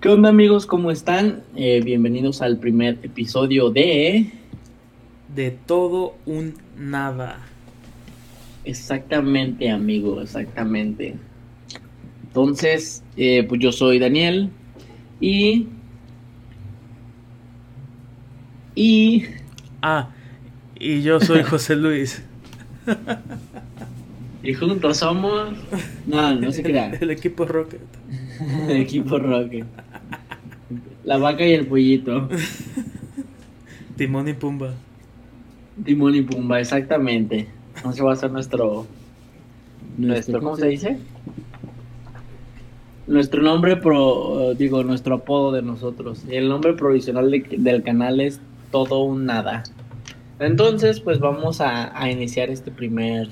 ¿Qué onda amigos? ¿Cómo están? Eh, bienvenidos al primer episodio de... De todo un nada. Exactamente, amigo, exactamente. Entonces, eh, pues yo soy Daniel y... Y... Ah, y yo soy José Luis. y juntos somos... No, no se crea. El, equipo Rocket. el equipo Rocket. La vaca y el pollito. Timón y Pumba. Timón y Pumba, exactamente. Ese va a ser nuestro, nuestro, ¿cómo se dice? Nuestro nombre pro, digo, nuestro apodo de nosotros. El nombre provisional del canal es Todo un Nada. Entonces, pues vamos a, a iniciar este primer,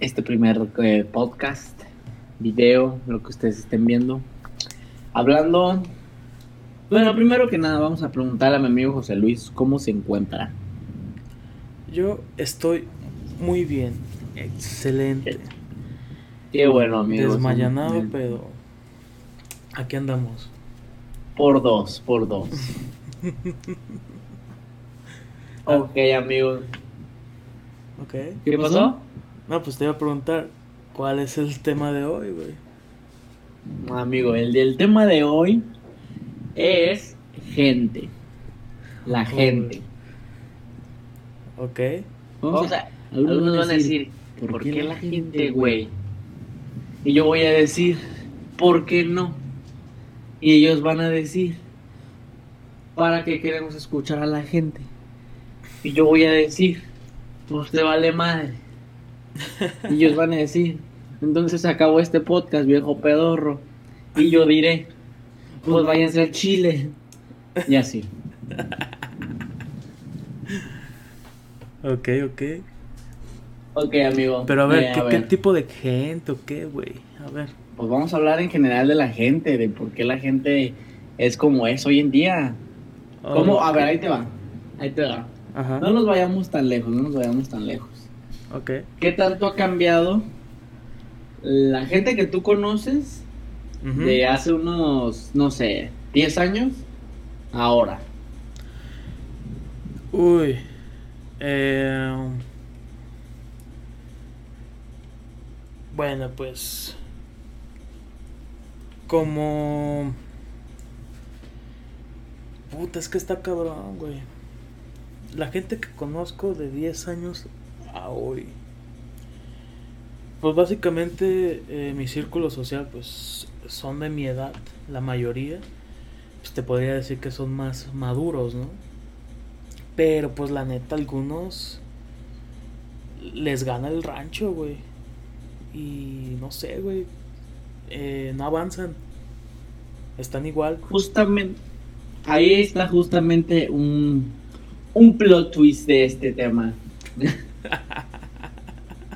este primer eh, podcast, video, lo que ustedes estén viendo. Hablando bueno, primero que nada, vamos a preguntar a mi amigo José Luis cómo se encuentra. Yo estoy muy bien, excelente. Qué, bueno, amigo. Desmayanado, pero aquí andamos. Por dos, por dos. ok, amigo. Ok. ¿Qué pasó? No, pues te iba a preguntar, ¿cuál es el tema de hoy, güey? Amigo, el del tema de hoy es gente. La gente. Ok. O sea, algunos van a decir, ¿por, qué, la gente, güey? Y yo voy a decir, ¿por qué no? Y ellos van a decir, ¿para qué queremos escuchar a la gente? Y yo voy a decir, pues te vale madre. Y ellos van a decir, entonces acabó este podcast, viejo pedorro. Y yo diré, pues váyanse al Chile. Y así. ok, ok. Ok, amigo. Pero a ver, ¿qué, ¿qué, tipo de gente o qué, güey? A ver. Pues vamos a hablar en general de la gente, de por qué la gente es como es hoy en día. ¿Cómo? A ver, ahí te va. Ahí te va. Ajá. No nos vayamos tan lejos, no nos vayamos tan lejos. Ok. ¿Qué tanto ha cambiado la gente que tú conoces de hace unos, no sé, 10 años, ahora. Uy. Eh, bueno, pues... Como... Puta, es que está cabrón, güey. La gente que conozco de 10 años a hoy. Pues básicamente eh, mi círculo social pues son de mi edad, la mayoría. Pues te podría decir que son más maduros, ¿no? Pero pues la neta algunos les gana el rancho, güey. Y no sé, güey. Eh, no avanzan. Están igual. Justamente. Ahí está justamente un, un plot twist de este tema.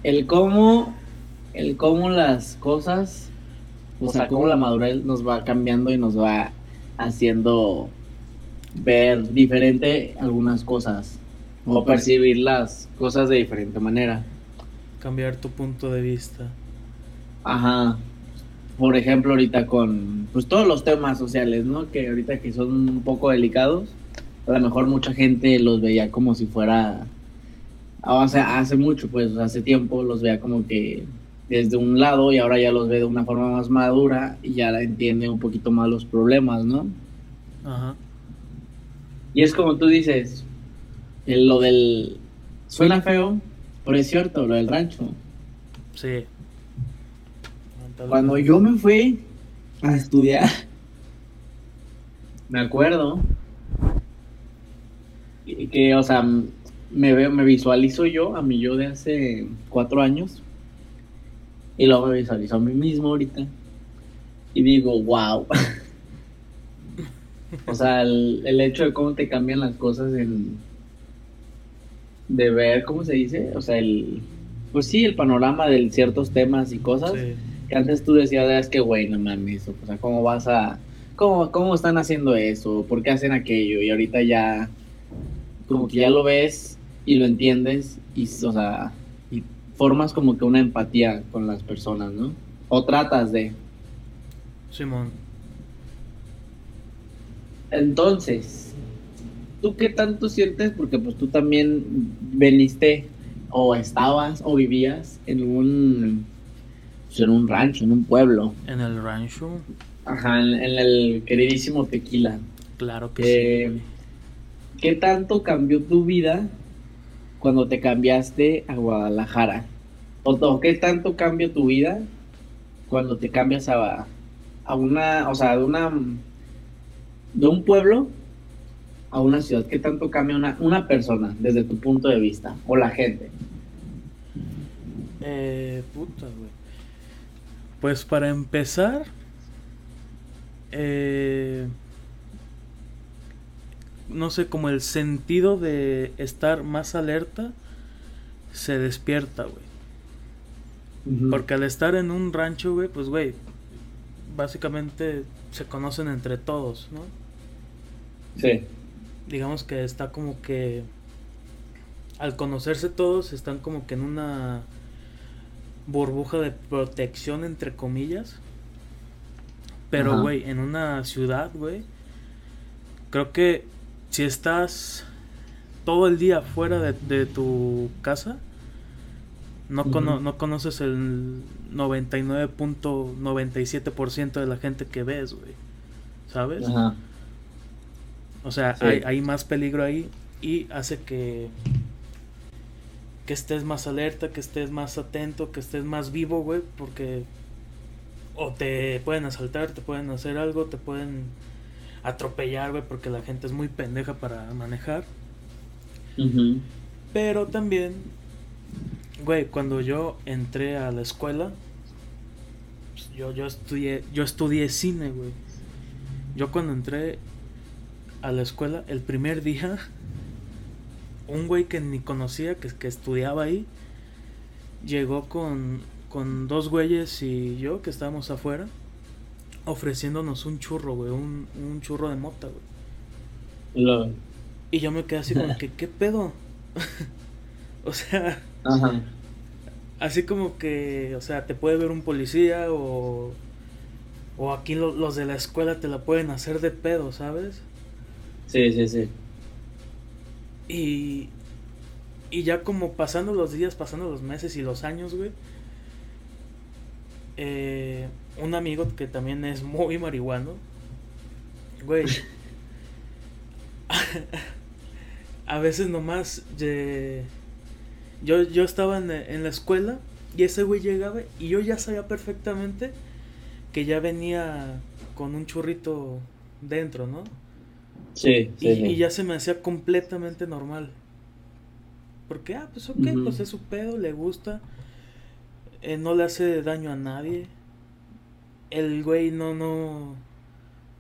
el cómo el cómo las cosas, o sea, cómo la madurez nos va cambiando y nos va haciendo ver diferente algunas cosas o percibir las cosas de diferente manera. Cambiar tu punto de vista. Ajá. Por ejemplo, ahorita con pues todos los temas sociales, ¿no? Que ahorita que son un poco delicados, a lo mejor mucha gente los veía como si fuera o sea, hace mucho, pues hace tiempo los veía como que desde un lado y ahora ya los ve de una forma más madura y ya entiende un poquito más los problemas, ¿no? Ajá. Y es como tú dices, lo del... Suena feo, pero es cierto, lo del rancho. Sí. Cuando yo me fui a estudiar, me acuerdo que, o sea, me veo, me visualizo yo a mí yo de hace cuatro años y luego me visualizo a mí mismo ahorita. Y digo, wow. o sea, el, hecho de cómo te cambian las cosas en... De ver, ¿cómo se dice? O sea, el... Pues sí, el panorama de ciertos temas y cosas. Que antes tú decías, es que, güey, no mames. O sea, ¿cómo vas a... ¿Cómo, ¿Cómo están haciendo eso? ¿Por qué hacen aquello? Y ahorita ya... Como que ya lo ves y lo entiendes. Y, o sea, formas como que una empatía con las personas, ¿no? O tratas de. Simón. Entonces, ¿tú qué tanto sientes? Porque pues tú también veniste o estabas o vivías en un pues, en un rancho, en un pueblo. En el rancho. Ajá, en, el queridísimo Tequila. Claro que sí. Eh, ¿Qué tanto cambió tu vida cuando te cambiaste a Guadalajara? ¿O qué tanto cambió tu vida cuando te cambias a, a una, o sea, de una de un pueblo a una ciudad? ¿Qué tanto cambia una, una persona desde tu punto de vista? O la gente. Eh, puta, güey. Pues para empezar, eh, no sé, como el sentido de estar más alerta se despierta, güey. Porque al estar en un rancho, güey, pues, güey, básicamente se conocen entre todos, ¿no? Sí. Digamos que está como que al conocerse todos están como que en una burbuja de protección entre comillas. Pero, güey, en una ciudad, güey, creo que si estás todo el día fuera de, tu casa, no, no conoces el 99.97% de la gente que ves, güey. ¿Sabes? Ajá. O sea, hay, hay, más peligro ahí y hace que que estés más alerta, que estés más atento, que estés más vivo, güey, porque o te pueden asaltar, te pueden hacer algo, te pueden atropellar, güey, porque la gente es muy pendeja para manejar. Pero también, güey, cuando yo entré a la escuela, pues, yo, yo estudié, yo estudié cine, güey. Yo cuando entré a la escuela, el primer día un güey que ni conocía, que, que estudiaba ahí, llegó con, con dos güeyes y yo, que estábamos afuera, ofreciéndonos un churro, güey, un, un churro de mota, güey. Y yo me quedé así como que, ¿qué pedo? o sea, así como que, o sea, te puede ver un policía o, o aquí los de la escuela te la pueden hacer de pedo, ¿sabes? Sí, sí, sí. Y, y ya como pasando los días, pasando los meses y los años, güey. Eh, un amigo que también es muy marihuano. Güey. a veces nomás. yo, yo estaba en, en, la escuela y ese güey llegaba y yo ya sabía perfectamente que ya venía con un churrito dentro, ¿no? Sí, y, ya se me hacía completamente normal. Porque, ah, pues ok, pues es su pedo, le gusta. Eh, no le hace daño a nadie. El güey no, no,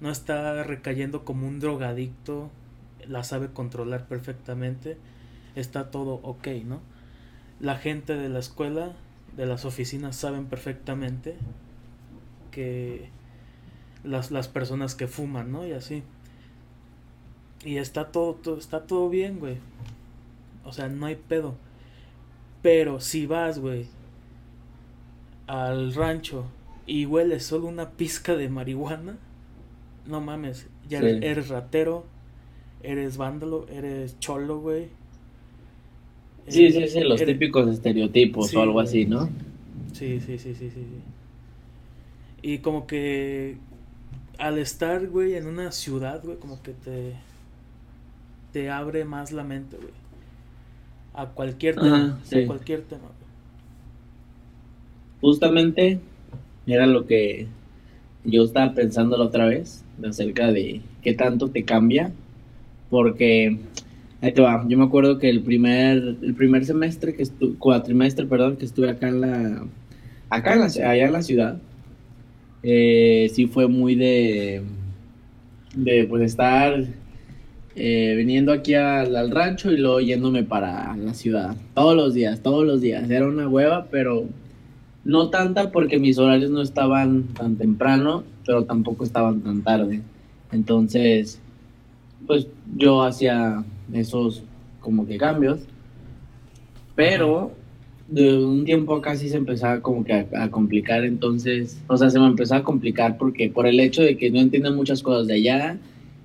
no está recayendo como un drogadicto. La sabe controlar perfectamente. Está todo ok, ¿no? La gente de la escuela, de las oficinas, saben perfectamente que las, las personas que fuman, ¿no? Y así. Y está todo, todo, está todo bien, güey. O sea, no hay pedo. Pero si vas, güey, al rancho y hueles solo una pizca de marihuana, no mames, ya eres, ratero, eres vándalo, eres cholo, güey. Sí, sí, sí, los típicos estereotipos o algo así, ¿no? Sí, sí, sí, sí, sí. Y como que al estar, güey, en una ciudad, güey, como que te te abre más la mente, güey. A cualquier tema, a cualquier tema. Justamente era lo que yo estaba pensando la otra vez, acerca de qué tanto te cambia, porque ahí te va, yo me acuerdo que el primer, el primer semestre que estuve, cuatrimestre, perdón, que estuve acá en la, acá en la, allá en la ciudad, eh, sí fue muy de, de pues estar eh, viniendo aquí al, rancho y luego yéndome para la ciudad. Todos los días, todos los días. Era una hueva, pero no tanta porque mis horarios no estaban tan temprano, pero tampoco estaban tan tarde. Entonces, pues yo hacía esos como que cambios. Pero de un tiempo acá sí se empezaba como que a, complicar, entonces, o sea, se me empezó a complicar porque por el hecho de que no entienden muchas cosas de allá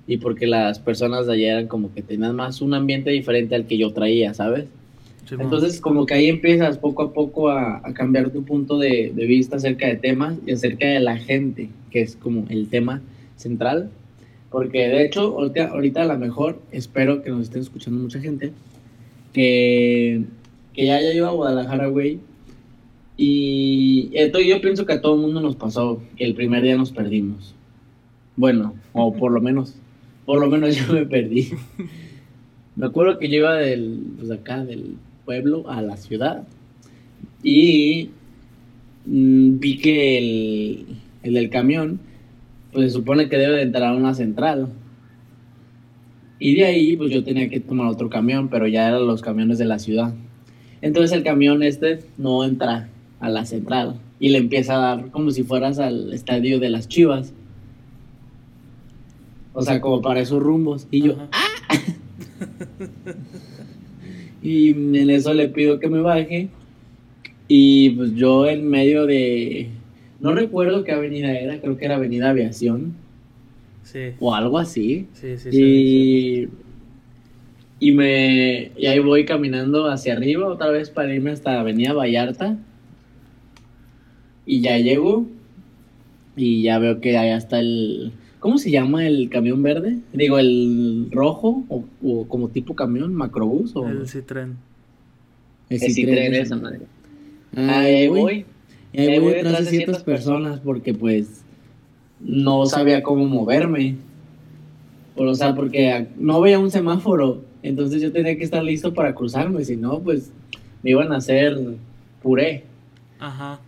y porque las personas de allá eran como que tenían más un ambiente diferente al que yo traía, ¿sabes? Entonces, como que ahí empiezas poco a poco a, cambiar tu punto de, de, vista acerca de temas y acerca de la gente, que es como el tema central. Porque de hecho, ahorita, ahorita a lo mejor espero que nos estén escuchando mucha gente que que ya haya ido a Guadalajara, güey. Y esto yo pienso que a todo el mundo nos pasó que el primer día nos perdimos. Bueno, o por lo menos, por lo menos yo me perdí. Me acuerdo que yo iba del, pues acá, del pueblo a la ciudad. Y mm, vi que el, el del camión, pues se supone que debe de entrar a una central. Y de ahí, pues yo tenía que tomar otro camión, pero ya eran los camiones de la ciudad. Entonces el camión este no entra a la central y le empieza a dar como si fueras al estadio de las Chivas. O sea, como para esos rumbos. Y yo, ¡ah! y en eso le pido que me baje. Y pues yo en medio de... No recuerdo qué avenida era, creo que era Avenida Aviación. Sí. O algo así. Sí, sí, sí. Y y me y ahí voy caminando hacia arriba otra vez para irme hasta Avenida Vallarta. Y ya llego y ya veo que allá está el ¿Cómo se llama el camión verde? Digo, el rojo o, como tipo camión, macrobús o el Citroën. El Citroën, esa madre. Ah, ahí voy. Y ahí, voy detrás de ciertas personas porque pues no sabía cómo moverme. O sea, porque no veía un semáforo entonces yo tenía que estar listo para cruzarme, si no, pues me iban a hacer puré. Ajá.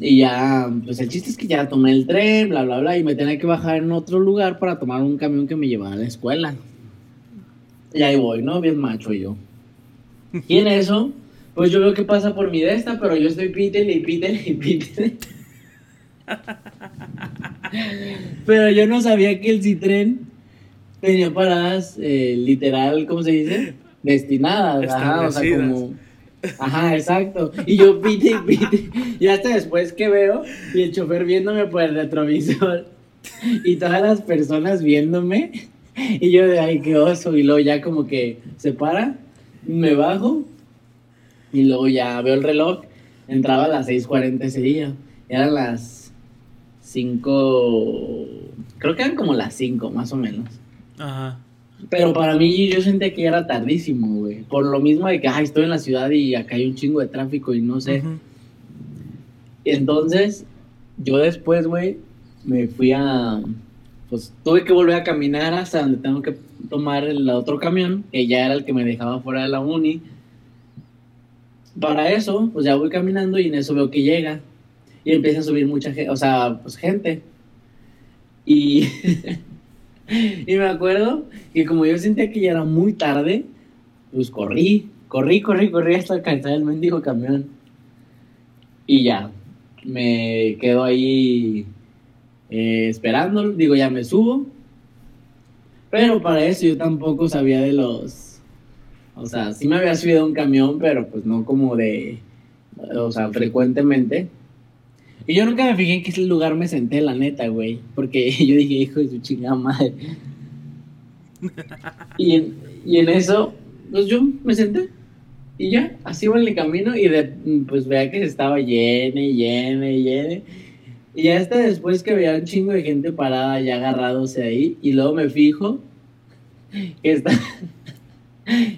Y ya, pues el chiste es que ya tomé el tren, bla, bla, bla, y me tenía que bajar en otro lugar para tomar un camión que me llevara a la escuela. Y ahí voy, ¿no? Bien macho yo. Y en eso, pues yo veo que pasa por mi de esta, pero yo estoy pítele y pítele y pítele. pero yo no sabía que el Citren tenía paradas eh, literal, ¿cómo se dice? Destinadas, ajá, o sea, como... Ajá, exacto. Y yo pite y pite. Y hasta después que veo, y el chofer viéndome por el retrovisor, y todas las personas viéndome, y yo de ay, qué oso. Y luego ya como que se para, me bajo, y luego ya veo el reloj, entraba a las 6:40 ese día. Eran las 5, creo que eran como las 5 más o menos. Ajá. Pero para mí yo sentía que era tardísimo, güey. Por lo mismo de que, ay, estoy en la ciudad y acá hay un chingo de tráfico y no sé. Entonces, yo después, güey, me fui a... Pues tuve que volver a caminar hasta donde tengo que tomar el otro camión, que ya era el que me dejaba fuera de la uni. Para eso, pues ya voy caminando y en eso veo que llega. Y empieza a subir mucha gente, o sea, pues gente. Y... y me acuerdo que como yo sentía que ya era muy tarde, pues corrí, corrí, corrí, corrí hasta alcanzar el mendigo camión. Y ya, me quedo ahí eh, esperando, digo, ya me subo. Pero para eso yo tampoco sabía de los... O sea, sí me había subido un camión, pero pues no como de... O sea, frecuentemente. Y yo nunca me fijé en qué lugar me senté, la neta, güey. Porque yo dije, hijo de su chingada madre. Y en, y en eso, pues yo me senté. Y ya, así iba en el camino y de, pues veía que se estaba lleno y lleno y lleno. Y ya hasta después que veía un chingo de gente parada ya agarrándose ahí. Y luego me fijo que, está,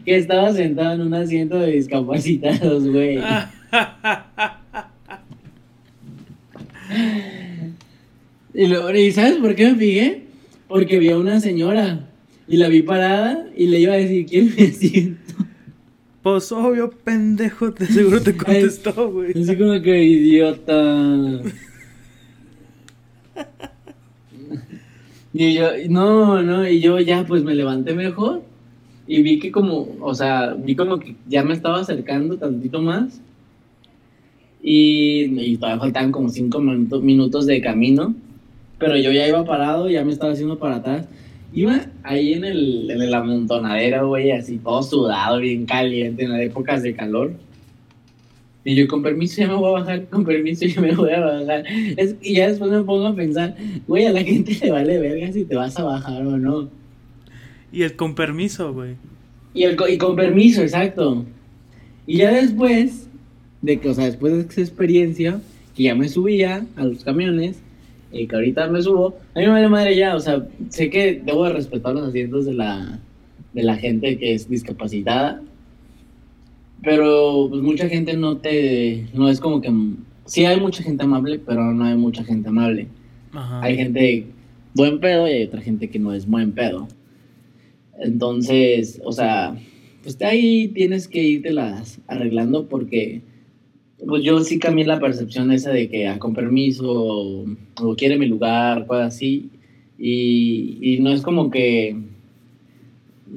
que estaba sentado en un asiento de discapacitados, güey. Y, ¿sabes por qué me fijé? Porque vi a una señora y la vi parada y le iba a decir, ¿quién me siento? Pues obvio, pendejo, te seguro te contestó, güey. Así como que idiota. y yo, no, no, y yo ya pues me levanté mejor y vi que como, o sea, vi como que ya me estaba acercando tantito más y, todavía faltaban como cinco minutos, de camino, pero yo ya iba parado, ya me estaba haciendo para atrás. Iba ahí en, el, en la amontonadera, güey, así todo sudado, bien caliente, en las épocas de calor. Y yo, con permiso, ya me voy a bajar, con permiso, ya me voy a bajar. y ya después me pongo a pensar, güey, a la gente le vale verga si te vas a bajar o no. Y el con permiso, güey. Y, el, y con permiso, exacto. Y ya después, de que, o sea, después de esa experiencia, que ya me subía a los camiones, y que ahorita me subo, a mí me vale madre ya, o sea, sé que debo de respetar los asientos de la, de la gente que es discapacitada, pero pues mucha gente no te, no es como que, sí hay mucha gente amable, pero no hay mucha gente amable. Hay gente buen pedo y hay otra gente que no es buen pedo. Entonces, o sea, pues ahí tienes que irte las arreglando porque pues yo sí cambié la percepción esa de que ah, con permiso o, quiere mi lugar, cosas así. Y, y no es como que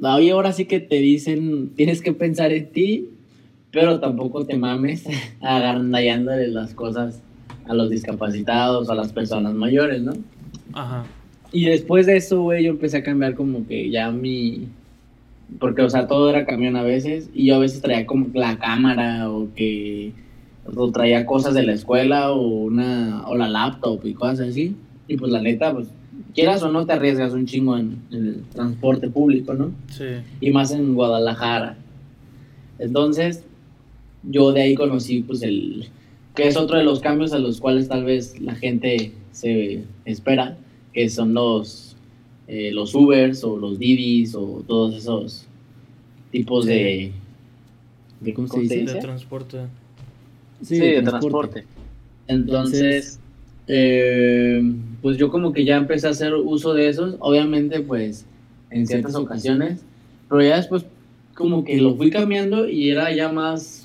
hoy ahora sí que te dicen tienes que pensar en ti pero tampoco te mames agandallándole las cosas a los discapacitados, a las personas mayores, ¿no? Ajá. Y después de eso, güey, yo empecé a cambiar como que ya mi... Porque, o sea, todo era camión a veces y yo a veces traía como la cámara o que... O traía cosas de la escuela o una... o la laptop y cosas así. Y pues la neta, pues quieras o no te arriesgas un chingo en, en el transporte público, ¿no? Sí. Y más en Guadalajara. Entonces, yo de ahí conocí pues el que es otro de los cambios a los cuales tal vez la gente se espera, que son los eh, los Ubers o los Didis o todos esos tipos de, de, ¿cómo se dice? de transporte. Sí, de, transporte. Entonces, eh, pues yo como que ya empecé a hacer uso de esos, obviamente pues en ciertas ocasiones, pero ya después como que lo fui cambiando y era ya más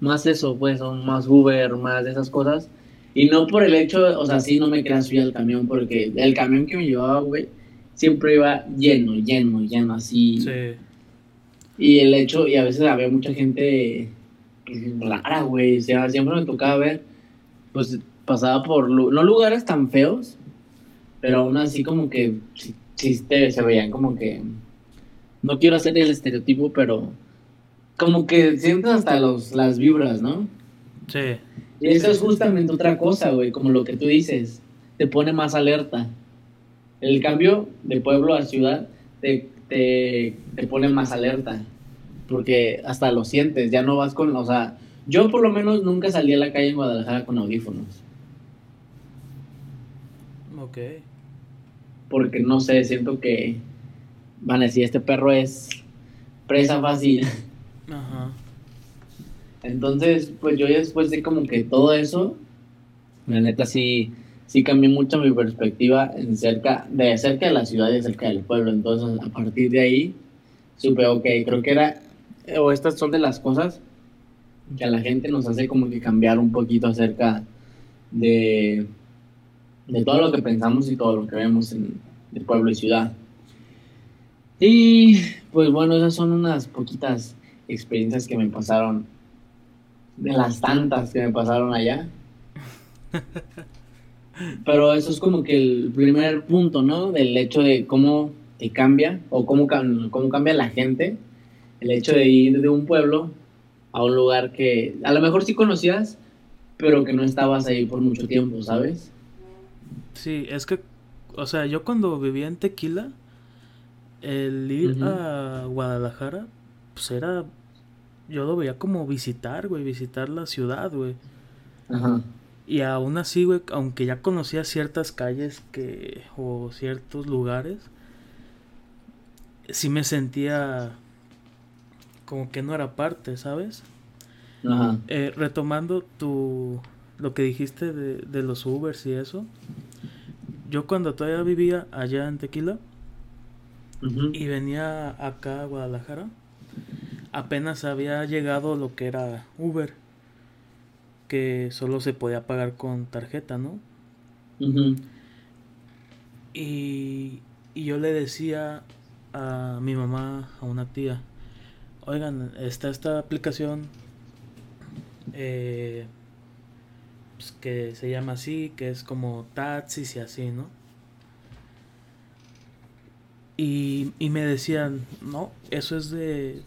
más eso, pues, son más Uber, más de esas cosas. Y no por el hecho, o sea, sí no me quería subir al camión, porque el camión que me llevaba, güey, siempre iba lleno, lleno, lleno, así. Sí. Y el hecho, y a veces había mucha gente rara, güey, o sea, siempre me tocaba ver, pues pasaba por, no lugares tan feos, pero aún así como que sí, se veían como que, no quiero hacer el estereotipo, pero como que sientes hasta los, las vibras, ¿no? Sí. Y eso es justamente otra cosa, güey, como lo que tú dices, te pone más alerta. El cambio de pueblo a ciudad te, te, te pone más alerta, porque hasta lo sientes, ya no vas con, o sea, yo por lo menos nunca salí a la calle en Guadalajara con audífonos. Ok. Porque no sé, siento que van a decir, este perro es presa fácil. Ajá. Entonces, pues yo después de como que todo eso, la neta sí, sí cambió mucho mi perspectiva en cerca, de cerca de la ciudad y cerca del pueblo. Entonces, a partir de ahí, supe, ok, creo que era, o estas son de las cosas que a la gente nos hace como que cambiar un poquito acerca de, de todo lo que pensamos y todo lo que vemos en el pueblo y ciudad. Y pues bueno, esas son unas poquitas experiencias que me pasaron, de las tantas que me pasaron allá. Pero eso es como que el primer punto, ¿no? Del hecho de cómo te cambia o cómo, cómo cambia la gente. El hecho de ir de un pueblo a un lugar que a lo mejor sí conocías, pero que no estabas ahí por mucho tiempo, ¿sabes? Sí, es que, o sea, yo cuando vivía en Tequila, el ir a Guadalajara, pues era yo lo veía como visitar, güey, visitar la ciudad, güey. Ajá. Y aún así, güey, aunque ya conocía ciertas calles que o ciertos lugares, sí me sentía como que no era parte, ¿sabes? Ajá. Eh, retomando tu lo que dijiste de, de los Ubers y eso, yo cuando todavía vivía allá en Tequila y venía acá a Guadalajara, apenas había llegado lo que era Uber, que solo se podía pagar con tarjeta, ¿no? y, y yo le decía a mi mamá, a una tía, oigan, está esta aplicación eh, pues que se llama así, que es como taxis y así, ¿no? Y, y me decían, no, eso es de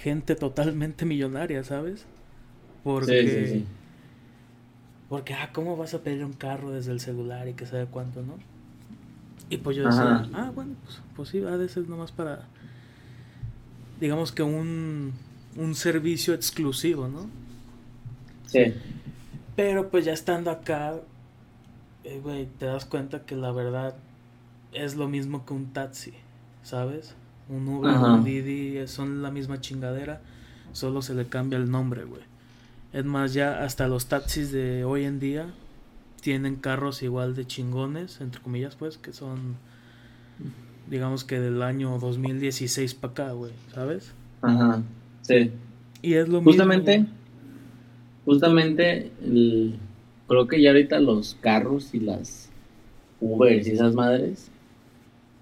gente totalmente millonaria, ¿sabes? Porque, sí, sí, sí. porque, ah, ¿cómo vas a pedir un carro desde el celular y que sabe cuánto, no? Y pues yo decía, ah, bueno, pues, pues sí, a veces nomás para, digamos que un, un servicio exclusivo, ¿no? Sí. Pero pues ya estando acá, eh, güey, te das cuenta que la verdad es lo mismo que un taxi, ¿sabes? Un Uber, un Didi, son la misma chingadera, solo se le cambia el nombre, güey. Es más, ya hasta los taxis de hoy en día tienen carros igual de chingones, entre comillas, pues, que son, digamos que del año 2016 para acá, güey, ¿sabes? Ajá, sí. Y es lo justamente, mismo. Justamente, creo que ya ahorita los carros y las Ubers y esas madres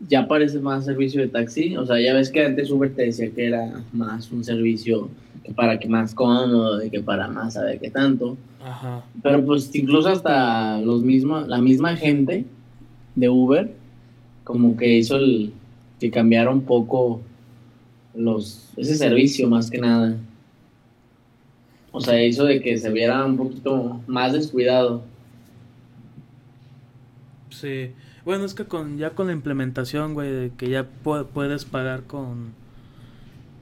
ya parece más servicio de taxi. O sea, ya ves que antes Uber te decía que era más un servicio que para que más cómodo, de que para más saber qué tanto. Ajá. Pero pues incluso hasta los mismos, la misma gente de Uber, como que hizo el que cambiara un poco los ese servicio más que nada. O sea, hizo de que se viera un poquito más descuidado. Sí. Bueno, es que con ya con la implementación, güey, que ya puedes pagar con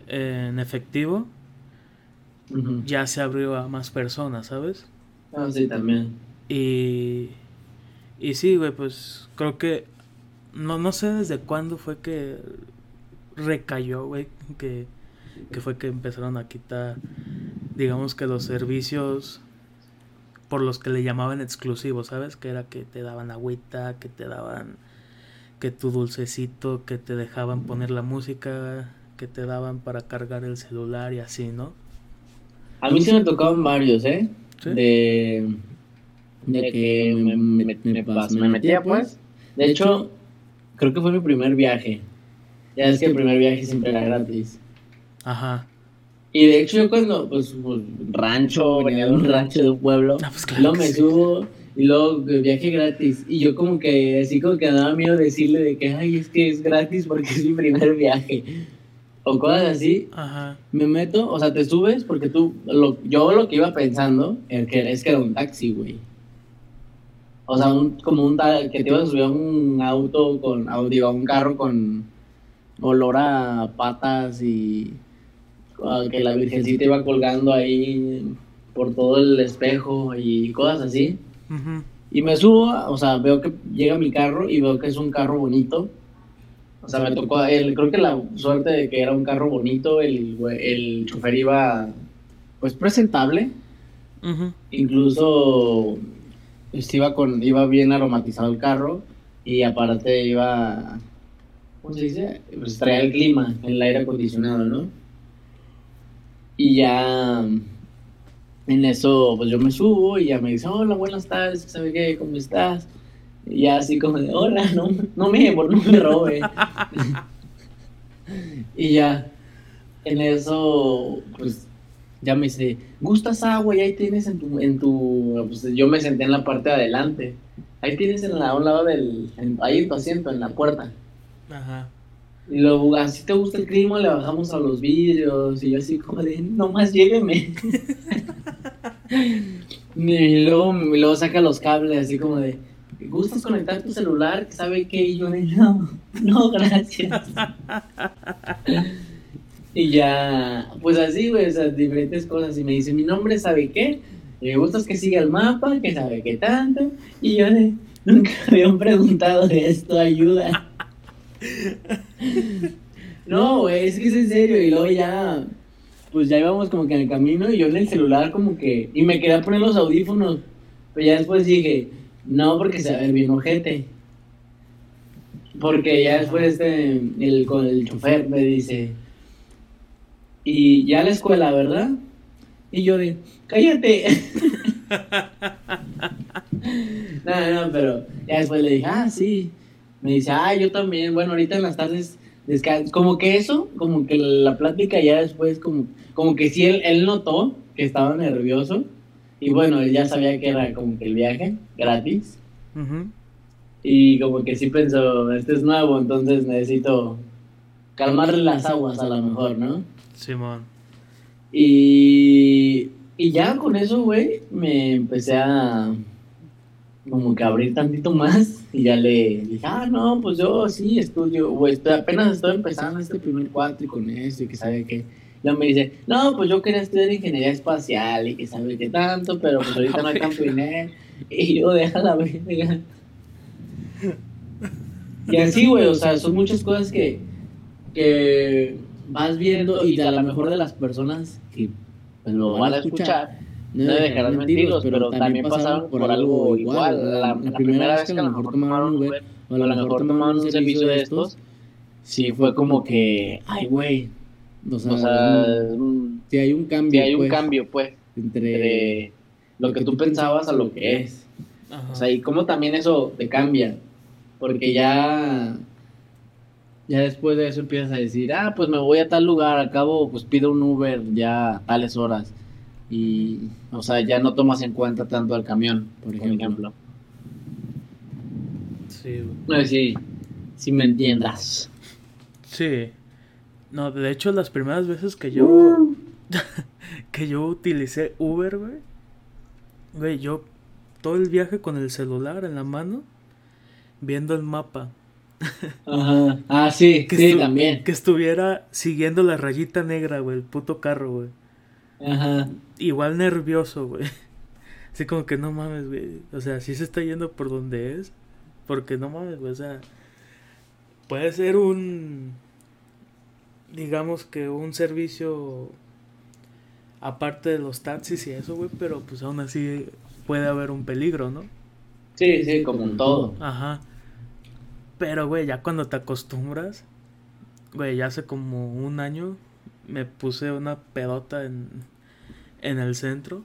en efectivo, ya se abrió a más personas, ¿sabes? Ah, sí, también. Y y sí, güey, pues creo que no no sé desde cuándo fue que recayó, güey, que que fue que empezaron a quitar digamos que los servicios por los que le llamaban exclusivos, ¿sabes? Que era que te daban agüita, que te daban que tu dulcecito, que te dejaban poner la música, que te daban para cargar el celular y así, ¿no? A mí se me tocaban varios, ¿eh? De, de que me, me, metía, pues. De hecho, creo que fue mi primer viaje. Ya es que el primer viaje siempre era gratis. Ajá. Y de hecho yo cuando, pues, pues rancho, venía de un rancho de un pueblo, ah, pues luego me subo y luego viaje gratis. Y yo como que así como que daba miedo decirle de que, ay, es que es gratis porque es mi primer viaje. O cosas así. Ajá. Me meto, o sea, te subes porque tú, lo, yo lo que iba pensando es que, es que era un taxi, güey. O sea, un, como un que te ibas a subir a un auto con, digo, a un carro con olor a patas y que la virgencita iba colgando ahí por todo el espejo y cosas así. Y me subo, o sea, veo que llega mi carro y veo que es un carro bonito. O sea, me tocó, el, creo que la suerte de que era un carro bonito, el, el chofer iba, pues, presentable. Incluso pues, iba, con, iba bien aromatizado el carro y aparte iba, ¿cómo se dice? Pues traía el clima, el aire acondicionado, ¿no? Y ya en eso, pues yo me subo y ya me dice, hola, buenas tardes, ¿sabe qué? ¿Cómo estás? Y ya así como de, hola, no, no me, no me robe. y ya, en eso, pues ya me dice, ¿gustas agua? Y ahí tienes en tu, en tu, pues yo me senté en la parte de adelante. Ahí tienes en la, un lado del, ahí en tu asiento, en la puerta. Ajá. Y luego, así te gusta el clima, le bajamos a los vidrios. Y yo así como de, nomás llégueme. y luego, luego saca los cables así como de, ¿gustas conectar tu celular? ¿Sabe qué? Y yo no, no, gracias. y ya, pues así, güey, o sea, diferentes cosas. Y me dice, mi nombre, ¿sabe qué? Me gustas que siga el mapa, que sabe qué tanto. Y yo de, nunca habían preguntado de esto, ayuda. No, güey, es que es en serio. Y luego ya, pues ya íbamos como que en el camino y yo en el celular como que... Y me quería poner los audífonos. Pero ya después dije, no, porque se ve bien ojete. Porque ya después este, el, el chofer me dice, y ya a la escuela, ¿verdad? Y yo de, cállate. no, no, pero ya después le dije, ah, sí me dice, ah, yo también, bueno, ahorita en las tardes como que eso, como que la plática ya después, como, como que sí, él, él notó que estaba nervioso y bueno, él ya sabía que era como que el viaje gratis. Y como que sí pensó, este es nuevo, entonces necesito calmarle las aguas a lo mejor, ¿no? Simón. Y Y ya con eso, güey, me empecé a como que abrir tantito más y ya le dije, ah, no, pues yo sí estudio, güey, apenas estoy empezando este primer cuatro y con esto y que sabe que... Ya me dice, no, pues yo quería estudiar ingeniería espacial y que sabe qué tanto, pero pues ahorita no hay tanto dinero. Y yo, deja la verga. Y así, güey, o sea, son muchas cosas que, que vas viendo y a lo mejor de las personas que pues, lo van a escuchar, no dejarán mentiros, pero también pasaron por algo igual. La, primera vez que a lo mejor tomaron un Uber, o a lo mejor tomaron un servicio de estos, sí fue como que, ay, güey. O sea, si hay un cambio, si hay un pues, cambio, pues, entre lo que tú pensabas a lo que es. O sea, y cómo también eso te cambia. Porque ya ya después de eso empiezas a decir, ah, pues me voy a tal lugar, al cabo, pues pido un Uber ya a tales horas. Y, o sea, ya no tomas en cuenta tanto al camión, por ejemplo. Sí. No sé si, me entiendas. Sí. No, de hecho, las primeras veces que yo. que yo utilicé Uber, güey. Güey, yo. Todo el viaje con el celular en la mano. Viendo el mapa. Ajá. Ah, sí, que sí, también. Que estuviera siguiendo la rayita negra, güey, el puto carro, güey. Ajá. Igual nervioso, güey. Así como que no mames, güey. O sea, sí se está yendo por donde es. Porque no mames, güey. O sea, puede ser un. Digamos que un servicio. Aparte de los taxis y eso, güey. Pero pues aún así puede haber un peligro, ¿no? Sí, sí, como en todo. Ajá. Pero, güey, ya cuando te acostumbras. Güey, ya hace como un año me puse una pedota en, en el centro,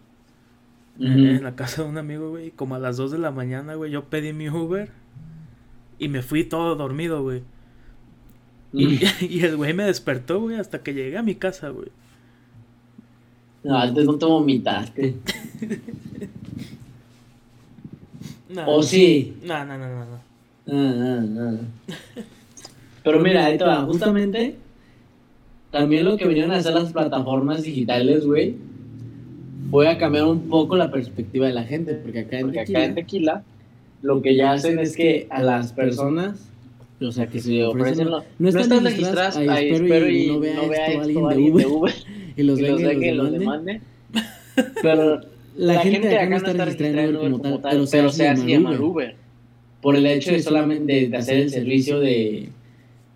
en, la casa de un amigo, güey. Como a las 2 de la mañana, güey, yo pedí mi Uber y me fui todo dormido, güey. Y, y, el güey me despertó, güey, hasta que llegué a mi casa, güey. No, antes no te vomitaste. ¿O sí? No, no, no, no. no. Ah, ah, ah. Pero mira, ahí justamente también lo que vinieron a hacer las plataformas digitales, güey, fue a cambiar un poco la perspectiva de la gente, porque acá en, tequila, acá en tequila lo que ya hacen es que a las personas, o sea, que se ofrecen, no, están registradas, ahí espero y, no vea, esto, alguien, de Uber, y los, y los, demande. Pero la, gente, de acá no está registrada en Uber como tal, pero, se hace llamar Uber. Por el hecho de solamente de hacer el servicio de,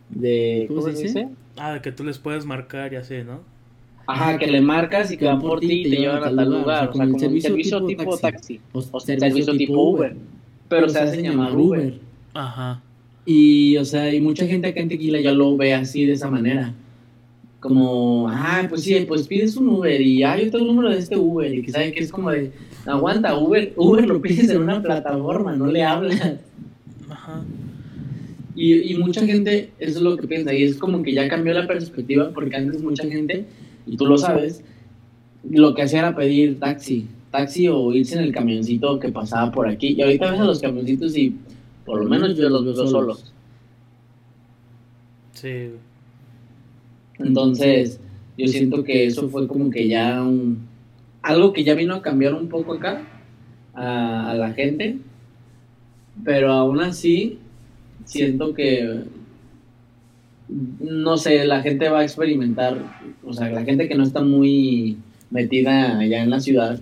de ¿cómo se dice? Ah, de que tú les puedes marcar y así, ¿no? Ajá, que le marcas y que van por ti y te llevan a tal lugar. O sea, como un servicio tipo taxi. O servicio tipo Uber. Pero se hace llamar Uber. Ajá. Y, o sea, y mucha gente acá en Tequila ya lo ve así, de esa manera. Como, ah, pues sí, pues pides un Uber y, ah, yo tengo el número de este Uber. Y que sabe que es como de, aguanta, Uber, Uber lo pides en una plataforma, no le hablas. Ajá. Y, y mucha gente, eso es lo que piensa, y es como que ya cambió la perspectiva, porque antes mucha gente y tú lo sabes, lo que hacía era pedir taxi, taxi o irse en el camioncito que pasaba por aquí. Y ahorita ves a los camioncitos y por lo menos yo los veo solos. Sí. Entonces, yo siento que eso fue como que ya un, algo que ya vino a cambiar un poco acá a, a la gente, pero aún así siento que no sé, la gente va a experimentar, o sea, la gente que no está muy metida allá en la ciudad,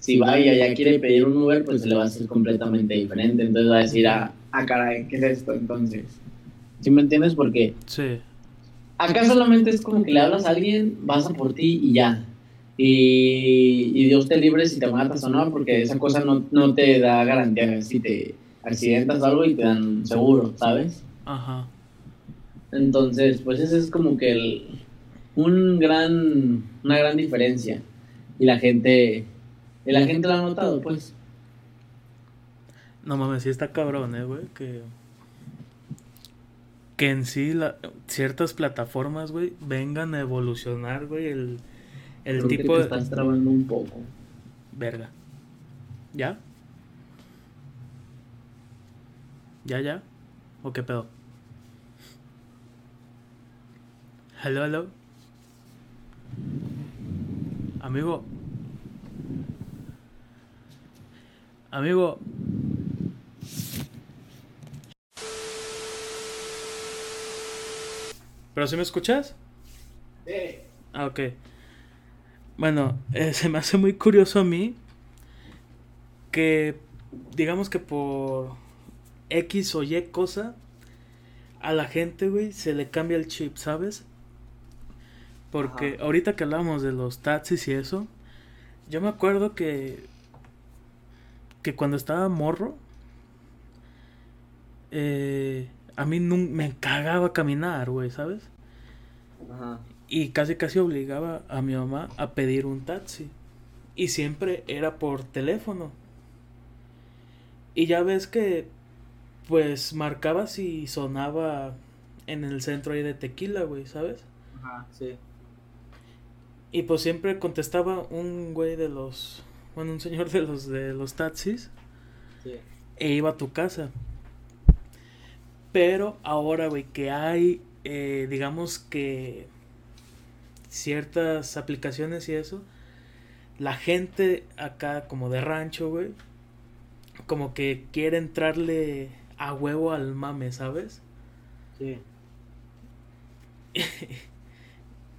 si va y allá quiere pedir un Uber, pues le va a hacer completamente diferente. Entonces va a decir, ah, ah caray, ¿qué es esto entonces? ¿Sí me entiendes? Porque sí. acá solamente es como que le hablas a alguien, vas a por ti y ya. Y, y Dios te libre si te matas o no, porque esa cosa no, no te da garantía si te accidentas algo y te dan seguro, ¿sabes? Ajá. Entonces, pues ese es como que el, un gran, una gran diferencia. Y la gente, y la gente lo ha notado, pues. No mames, sí está cabrón, eh, güey, que... Que en sí la, ciertas plataformas, güey, vengan a evolucionar, güey, el, el tipo que te estás trabando un poco. Verga. ¿Ya? ¿Ya, ya? ¿O qué pedo? Hello, hello. Amigo. Amigo. ¿Pero si me escuchas? Sí. Ah, ok. Bueno, eh, se me hace muy curioso a mí que, digamos que por X o Y cosa, a la gente, güey, se le cambia el chip, ¿sabes? Porque ahorita que hablamos de los taxis y eso, yo me acuerdo que que cuando estaba morro eh, a mí me cagaba caminar, güey, ¿sabes? Ajá. Y casi casi obligaba a mi mamá a pedir un taxi. Y siempre era por teléfono. Y ya ves que pues marcaba si sonaba en el centro ahí de tequila, güey, ¿sabes? Ajá, sí. Y pues siempre contestaba un güey de los, bueno, un señor de los de los taxis. Sí. E iba a tu casa. Pero ahora, güey, que hay, eh, digamos que ciertas aplicaciones y eso, la gente acá como de rancho, güey, como que quiere entrarle a huevo al mame, ¿sabes? Sí.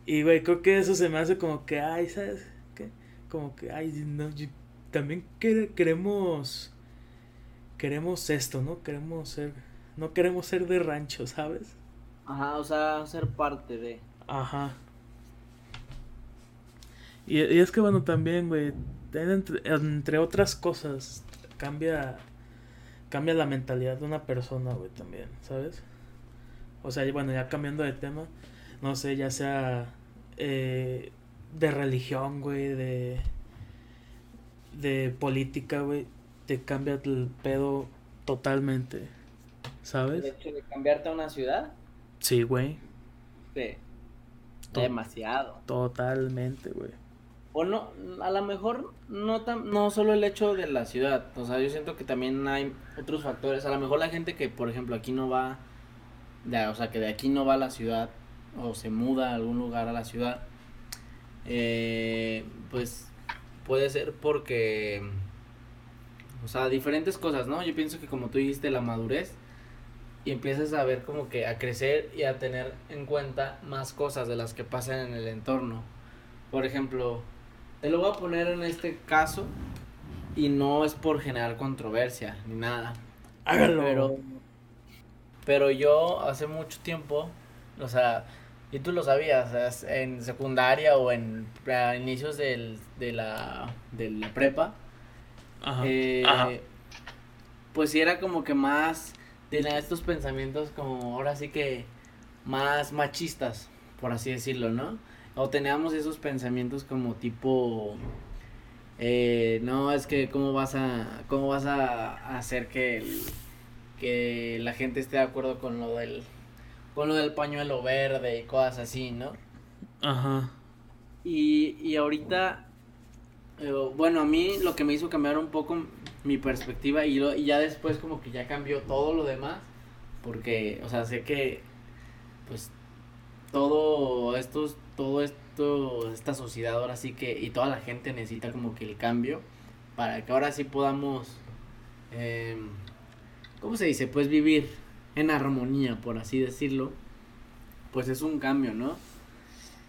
y, güey, creo que eso se me hace como que, ay, ¿sabes? ¿Qué? Como que, ay, no, también queremos, queremos esto, ¿no? Queremos ser, no queremos ser de rancho, ¿sabes? Ajá, o sea, ser parte de. Ajá. Y, y es que, bueno, también, güey, entre, entre otras cosas, cambia cambia la mentalidad de una persona, güey, también, ¿sabes? O sea, bueno, ya cambiando de tema, no sé, ya sea eh, de religión, güey, de, de política, güey, te cambia el pedo totalmente, ¿sabes? ¿El hecho de cambiarte a una ciudad? Sí, güey. Sí. Demasiado. Totalmente, güey. O no, a lo mejor no, tan, no solo el hecho de la ciudad, o sea, yo siento que también hay otros factores. A lo mejor la gente que, por ejemplo, aquí no va, o sea, que de aquí no va a la ciudad o se muda a algún lugar a la ciudad, eh, pues puede ser porque, o sea, diferentes cosas, ¿no? Yo pienso que como tú dijiste, la madurez y empiezas a ver como que a crecer y a tener en cuenta más cosas de las que pasan en el entorno. Por ejemplo, te lo voy a poner en este caso y no es por generar controversia ni nada. Hágalo. Pero, pero yo hace mucho tiempo, o sea, y tú lo sabías, en secundaria o en inicios del, de, la, de la prepa, Ajá. Eh, Ajá. pues sí era como que más, tenía estos pensamientos como ahora sí que más machistas, por así decirlo, ¿no? O teníamos esos pensamientos como tipo eh, no es que cómo vas a cómo vas a hacer que que la gente esté de acuerdo con lo del con lo del pañuelo verde y cosas así no ajá. Y, y ahorita eh, bueno a mí lo que me hizo cambiar un poco mi perspectiva y, y ya después como que ya cambió todo lo demás porque o sea sé que pues todo estos todo esto, esta sociedad ahora sí que, y toda la gente necesita como que el cambio para que ahora sí podamos, eh, ¿cómo se dice? Pues vivir en armonía, por así decirlo, pues es un cambio, ¿no?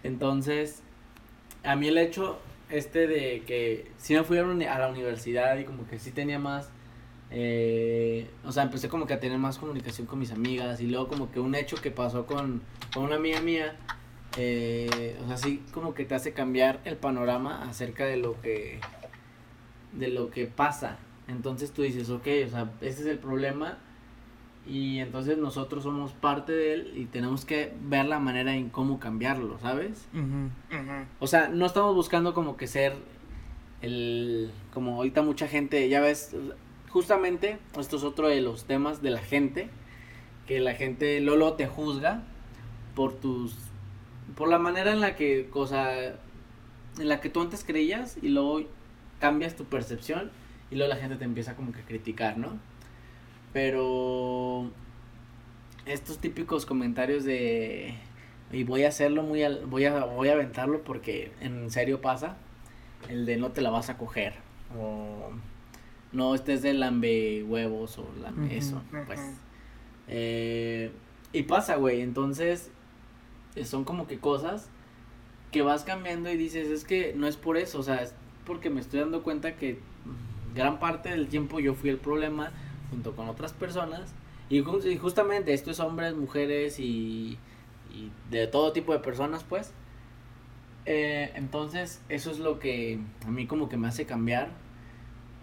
Entonces, a mí el hecho este de que si me fui a la universidad y como que sí tenía más, eh, o sea, empecé como que a tener más comunicación con mis amigas y luego como que un hecho que pasó con, con una amiga mía eh, o sea, sí como que te hace cambiar el panorama acerca de lo que, de lo que pasa. Entonces tú dices, ok, o sea, ese es el problema y entonces nosotros somos parte de él y tenemos que ver la manera en cómo cambiarlo, ¿sabes? O sea, no estamos buscando como que ser el, como ahorita mucha gente, ya ves, justamente esto es otro de los temas de la gente, que la gente Lolo te juzga por tus por la manera en la que, cosa, en la que tú antes creías y luego cambias tu percepción y luego la gente te empieza como que a criticar, ¿no? Pero estos típicos comentarios de y voy a hacerlo muy voy a voy a aventarlo porque en serio pasa el de no te la vas a coger o no estés de lambe huevos o lambe eso, pues. Eh, y pasa, güey, entonces eh, son como que cosas que vas cambiando y dices, es que no es por eso, o sea, es porque me estoy dando cuenta que gran parte del tiempo yo fui el problema junto con otras personas. Y, justamente esto es hombres, mujeres y, y, de todo tipo de personas, pues. Eh, entonces, eso es lo que a mí como que me hace cambiar.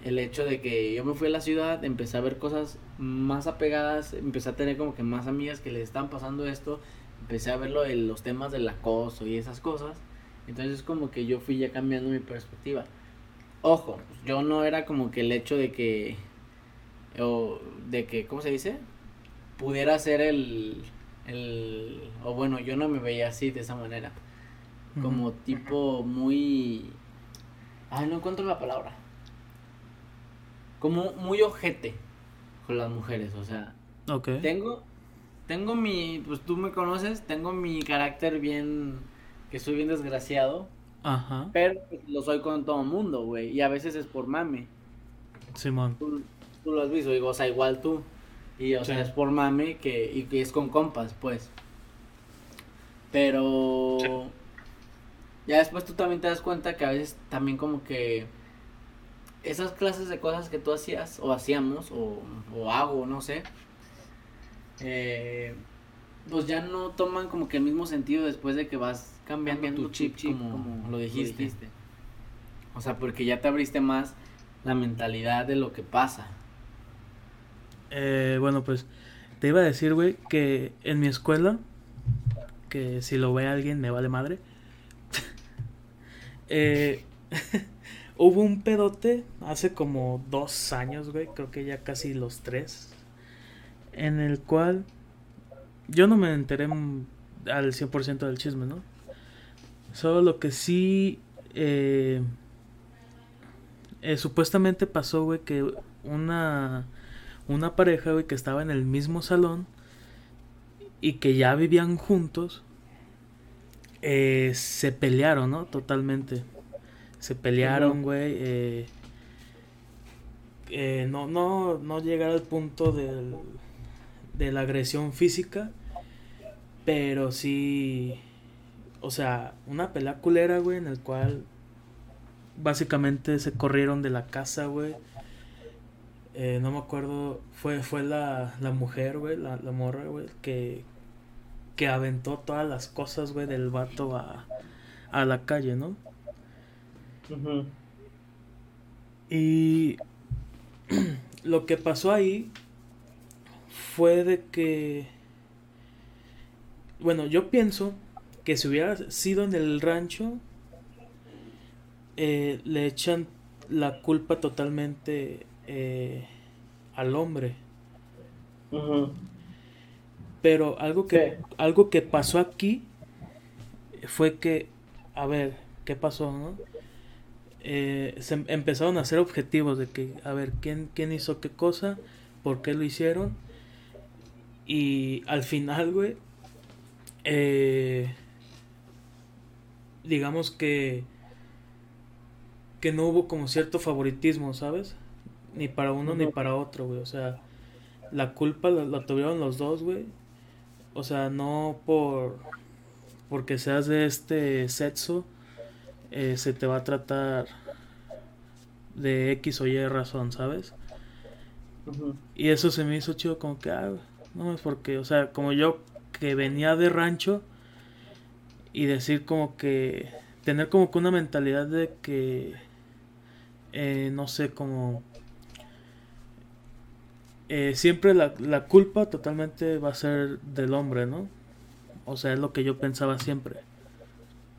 El hecho de que yo me fui a la ciudad, empecé a ver cosas más apegadas, empecé a tener como que más amigas que le están pasando esto, empecé a ver lo de los temas del acoso y esas cosas. Entonces como que yo fui ya cambiando mi perspectiva. Ojo, yo no era como que el hecho de que, o de que, ¿cómo se dice? Pudiera ser el, el, o bueno, yo no me veía así de esa manera. Como tipo muy, ay, no encuentro la palabra. Como muy ojete con las mujeres, o sea. Ok. Tengo, tengo mi, pues tú me conoces, tengo mi carácter bien, que soy bien desgraciado. Ajá. Pero lo soy con todo el mundo, güey. Y a veces es por mame. Simón. Tú, tú, lo has visto, digo, o sea, igual tú. Y, o sea, es por mame que, y que es con compas, pues. Pero. Ya después tú también te das cuenta que a veces también como que. Esas clases de cosas que tú hacías, o hacíamos, o, o hago, no sé. Eh, pues ya no toman como que el mismo sentido después de que vas cambiando, tu, chip, como, lo, dijiste. O sea, porque ya te abriste más la mentalidad de lo que pasa. Eh, bueno, pues te iba a decir, güey, que en mi escuela, que si lo ve alguien me vale madre, eh, hubo un pedote hace como dos años, güey, creo que ya casi los tres, en el cual yo no me enteré al 100% del chisme, ¿no? Solo lo que sí eh, eh, supuestamente pasó, güey, que una, una pareja, güey, que estaba en el mismo salón y que ya vivían juntos, eh, se pelearon, ¿no? Totalmente. Se pelearon, güey. no, no, no llegar al punto del, de la agresión física, pero sí o sea, una pelea culera, güey, en el cual básicamente se corrieron de la casa, güey. Eh, no me acuerdo, fue, fue la, la mujer, güey, la, la morra, güey, que, que aventó todas las cosas, güey, del vato a, a la calle, ¿no? Y lo que pasó ahí fue de que, bueno, yo pienso que si hubiera sido en el rancho, eh, le echan la culpa totalmente eh, al hombre. Pero algo que, algo que pasó aquí fue que, a ver, ¿qué pasó? No? Eh, se empezaron a hacer objetivos de que, a ver, ¿quién, quién hizo qué cosa, por qué lo hicieron. Y al final, güey, eh, digamos que que no hubo como cierto favoritismo, ¿sabes? Ni para uno ni para otro, güey. O sea, la culpa la, tuvieron los dos, güey. O sea, no por porque seas de este sexo eh, se te va a tratar de X o Y razón, ¿sabes? Y eso se me hizo chido como que, ah, no es porque, o sea, como yo que venía de rancho, y decir como que tener como que una mentalidad de que eh, no sé como eh, siempre la, la, culpa totalmente va a ser del hombre no o sea es lo que yo pensaba siempre.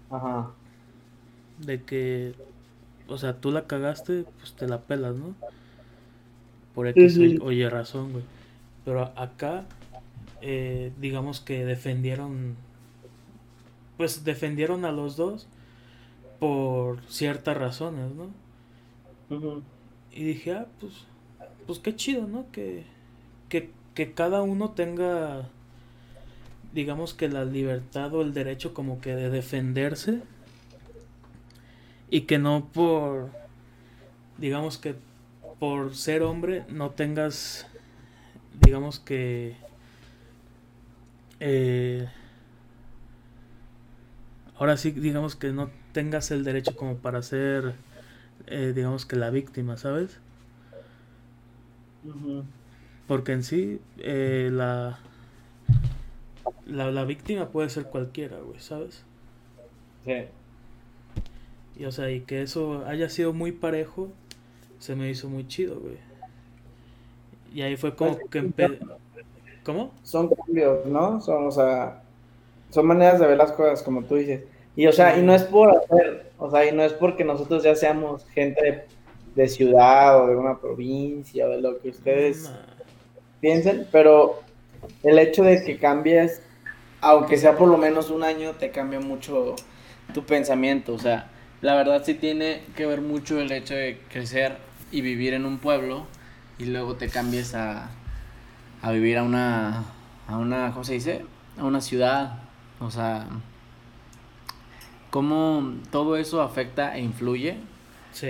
Ajá de que o sea tú la cagaste pues te la pelas no por X oye razón güey pero acá eh, digamos que defendieron pues defendieron a los dos por ciertas razones, ¿no? Y dije, ah, pues, pues qué chido, ¿no? Que, que, que cada uno tenga, digamos que la libertad o el derecho como que de defenderse y que no por, digamos que por ser hombre no tengas, digamos que, eh, ahora sí, digamos que no tengas el derecho como para ser, eh, digamos que la víctima, ¿sabes? Porque en sí, eh, la, la, la víctima puede ser cualquiera, güey, ¿sabes? Sí. Y o sea, y que eso haya sido muy parejo, se me hizo muy chido, güey. Y ahí fue como pues, que empecé... ¿Cómo? Son cambios, ¿no? Son, o sea, son maneras de ver las cosas, como tú dices. Y, o sea, y no es por hacer, o sea, y no es porque nosotros ya seamos gente de, ciudad o de una provincia o de lo que ustedes piensen, pero el hecho de que cambies, aunque sea por lo menos un año, te cambia mucho tu pensamiento, o sea, la verdad sí tiene que ver mucho el hecho de crecer y vivir en un pueblo y luego te cambies a, a vivir a una, a una, ¿cómo se dice? A una ciudad, o sea, cómo todo eso afecta e influye. Sí.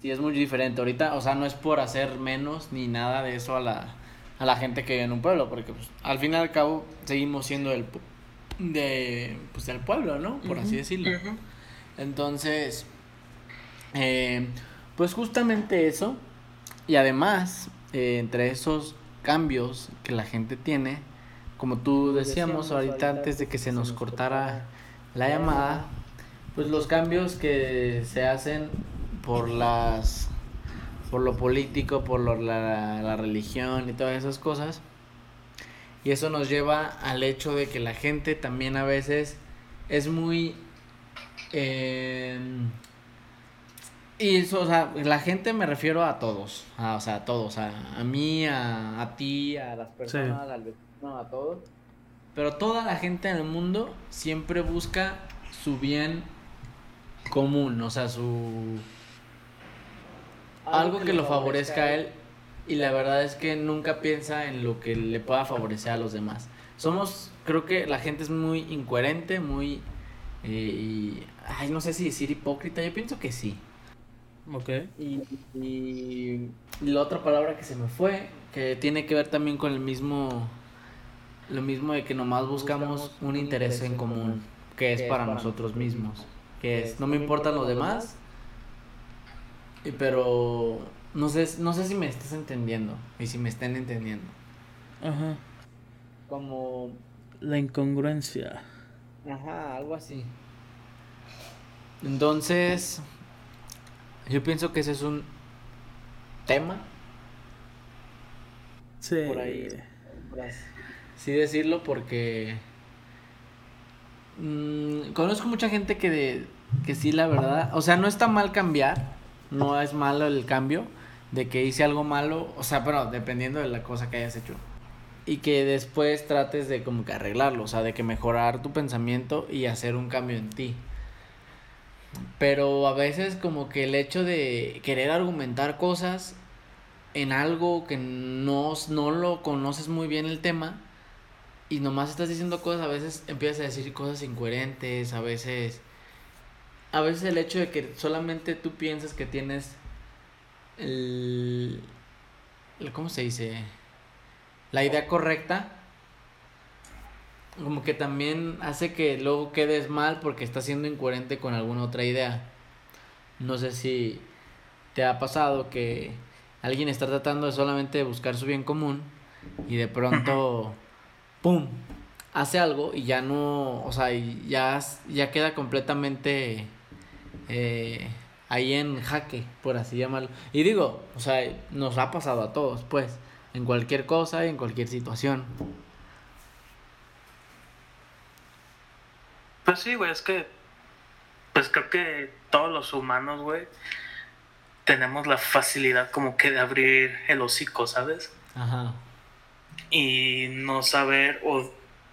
Sí, es muy diferente. Ahorita, o sea, no es por hacer menos ni nada de eso a la, a la gente que vive en un pueblo, porque pues, al fin y al cabo seguimos siendo el, de, pues, del pueblo, ¿no? Por así decirlo. Entonces, eh, pues justamente eso. Y además, eh, entre esos cambios que la gente tiene, como tú decíamos, ahorita antes de que se nos cortara la llamada, pues los cambios que se hacen por las por lo político, por la, la, religión y todas esas cosas. Y eso nos lleva al hecho de que la gente también a veces es muy eh, y eso, o sea, la gente me refiero a todos, o sea, a todos, a, a mí, a, a, ti, a las personas, al vecino, a todos. Pero toda la gente en el mundo siempre busca su bien común, o sea, su... Algo que lo favorezca a él y la verdad es que nunca piensa en lo que le pueda favorecer a los demás. Somos, creo que la gente es muy incoherente, muy... Eh, y Ay, no sé si decir hipócrita, yo pienso que sí. Ok. Y, y, la otra palabra que se me fue, que tiene que ver también con el mismo, lo mismo de que nomás buscamos, un, interés, en común, que es para, nosotros mismos. Que es, no me importan los demás, pero no sé, no sé si me estás entendiendo y si me estén entendiendo. Ajá. Como... La incongruencia. Ajá, algo así. Entonces, yo pienso que ese es un tema. Sí. Por ahí. sí decirlo porque mm, conozco mucha gente que, de, que sí, la verdad, o sea, no está mal cambiar, no es malo el cambio, de que hice algo malo, o sea, pero dependiendo de la cosa que hayas hecho. Y que después trates de como que arreglarlo, o sea, de que mejorar tu pensamiento y hacer un cambio en ti. Pero a veces como que el hecho de querer argumentar cosas en algo que no, no lo conoces muy bien el tema y nomás estás diciendo cosas, a veces empiezas a decir cosas incoherentes, a veces... A veces el hecho de que solamente tú piensas que tienes el... ¿Cómo se dice? La idea correcta como que también hace que luego quedes mal porque estás siendo incoherente con alguna otra idea. No sé si te ha pasado que alguien está tratando de solamente buscar su bien común y de pronto, ¡pum!, hace algo y ya no, o sea, ya, ya queda completamente eh, ahí en jaque, por así llamarlo. Y digo, o sea, nos ha pasado a todos, pues, en cualquier cosa y en cualquier situación. Pues sí, güey, es que. Pues creo que todos los humanos, güey, tenemos la facilidad como que de abrir el hocico, ¿sabes? Ajá. Y no saber o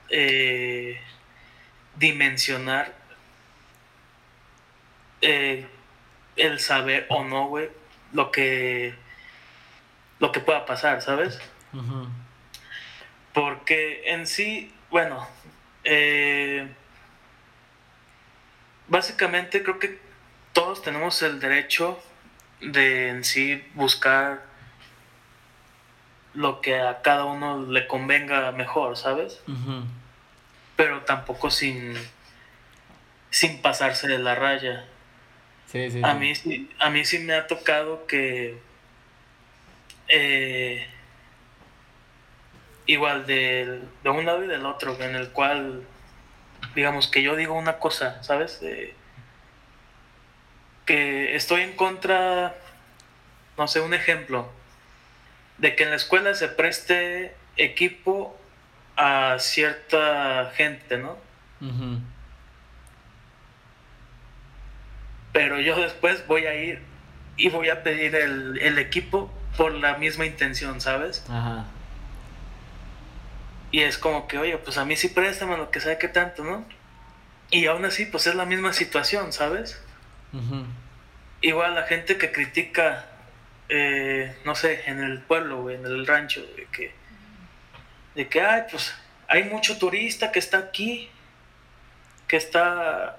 eh, dimensionar eh, el saber o no, güey, lo que lo que pueda pasar, ¿sabes? Ajá. Porque en sí, bueno, eh, básicamente creo que todos tenemos el derecho de en sí buscar lo que a cada uno le convenga mejor, ¿sabes? Pero tampoco sin, sin pasarse de la raya. Sí, sí, a, Mí, a mí sí me ha tocado que eh, igual de, de, un lado y del otro, en el cual, digamos, que yo digo una cosa, ¿sabes? que estoy en contra, no sé, un ejemplo, de que en la escuela se preste equipo a cierta gente, ¿no? Pero yo después voy a ir y voy a pedir el, el equipo por la misma intención, ¿sabes? Ajá. Y es como que, oye, pues a mí sí préstame lo que sea que tanto, ¿no? Y aún así, pues es la misma situación, ¿sabes? Igual la gente que critica, eh, no sé, en el pueblo, en el rancho, de que, de que, ay, pues hay mucho turista que está aquí, que está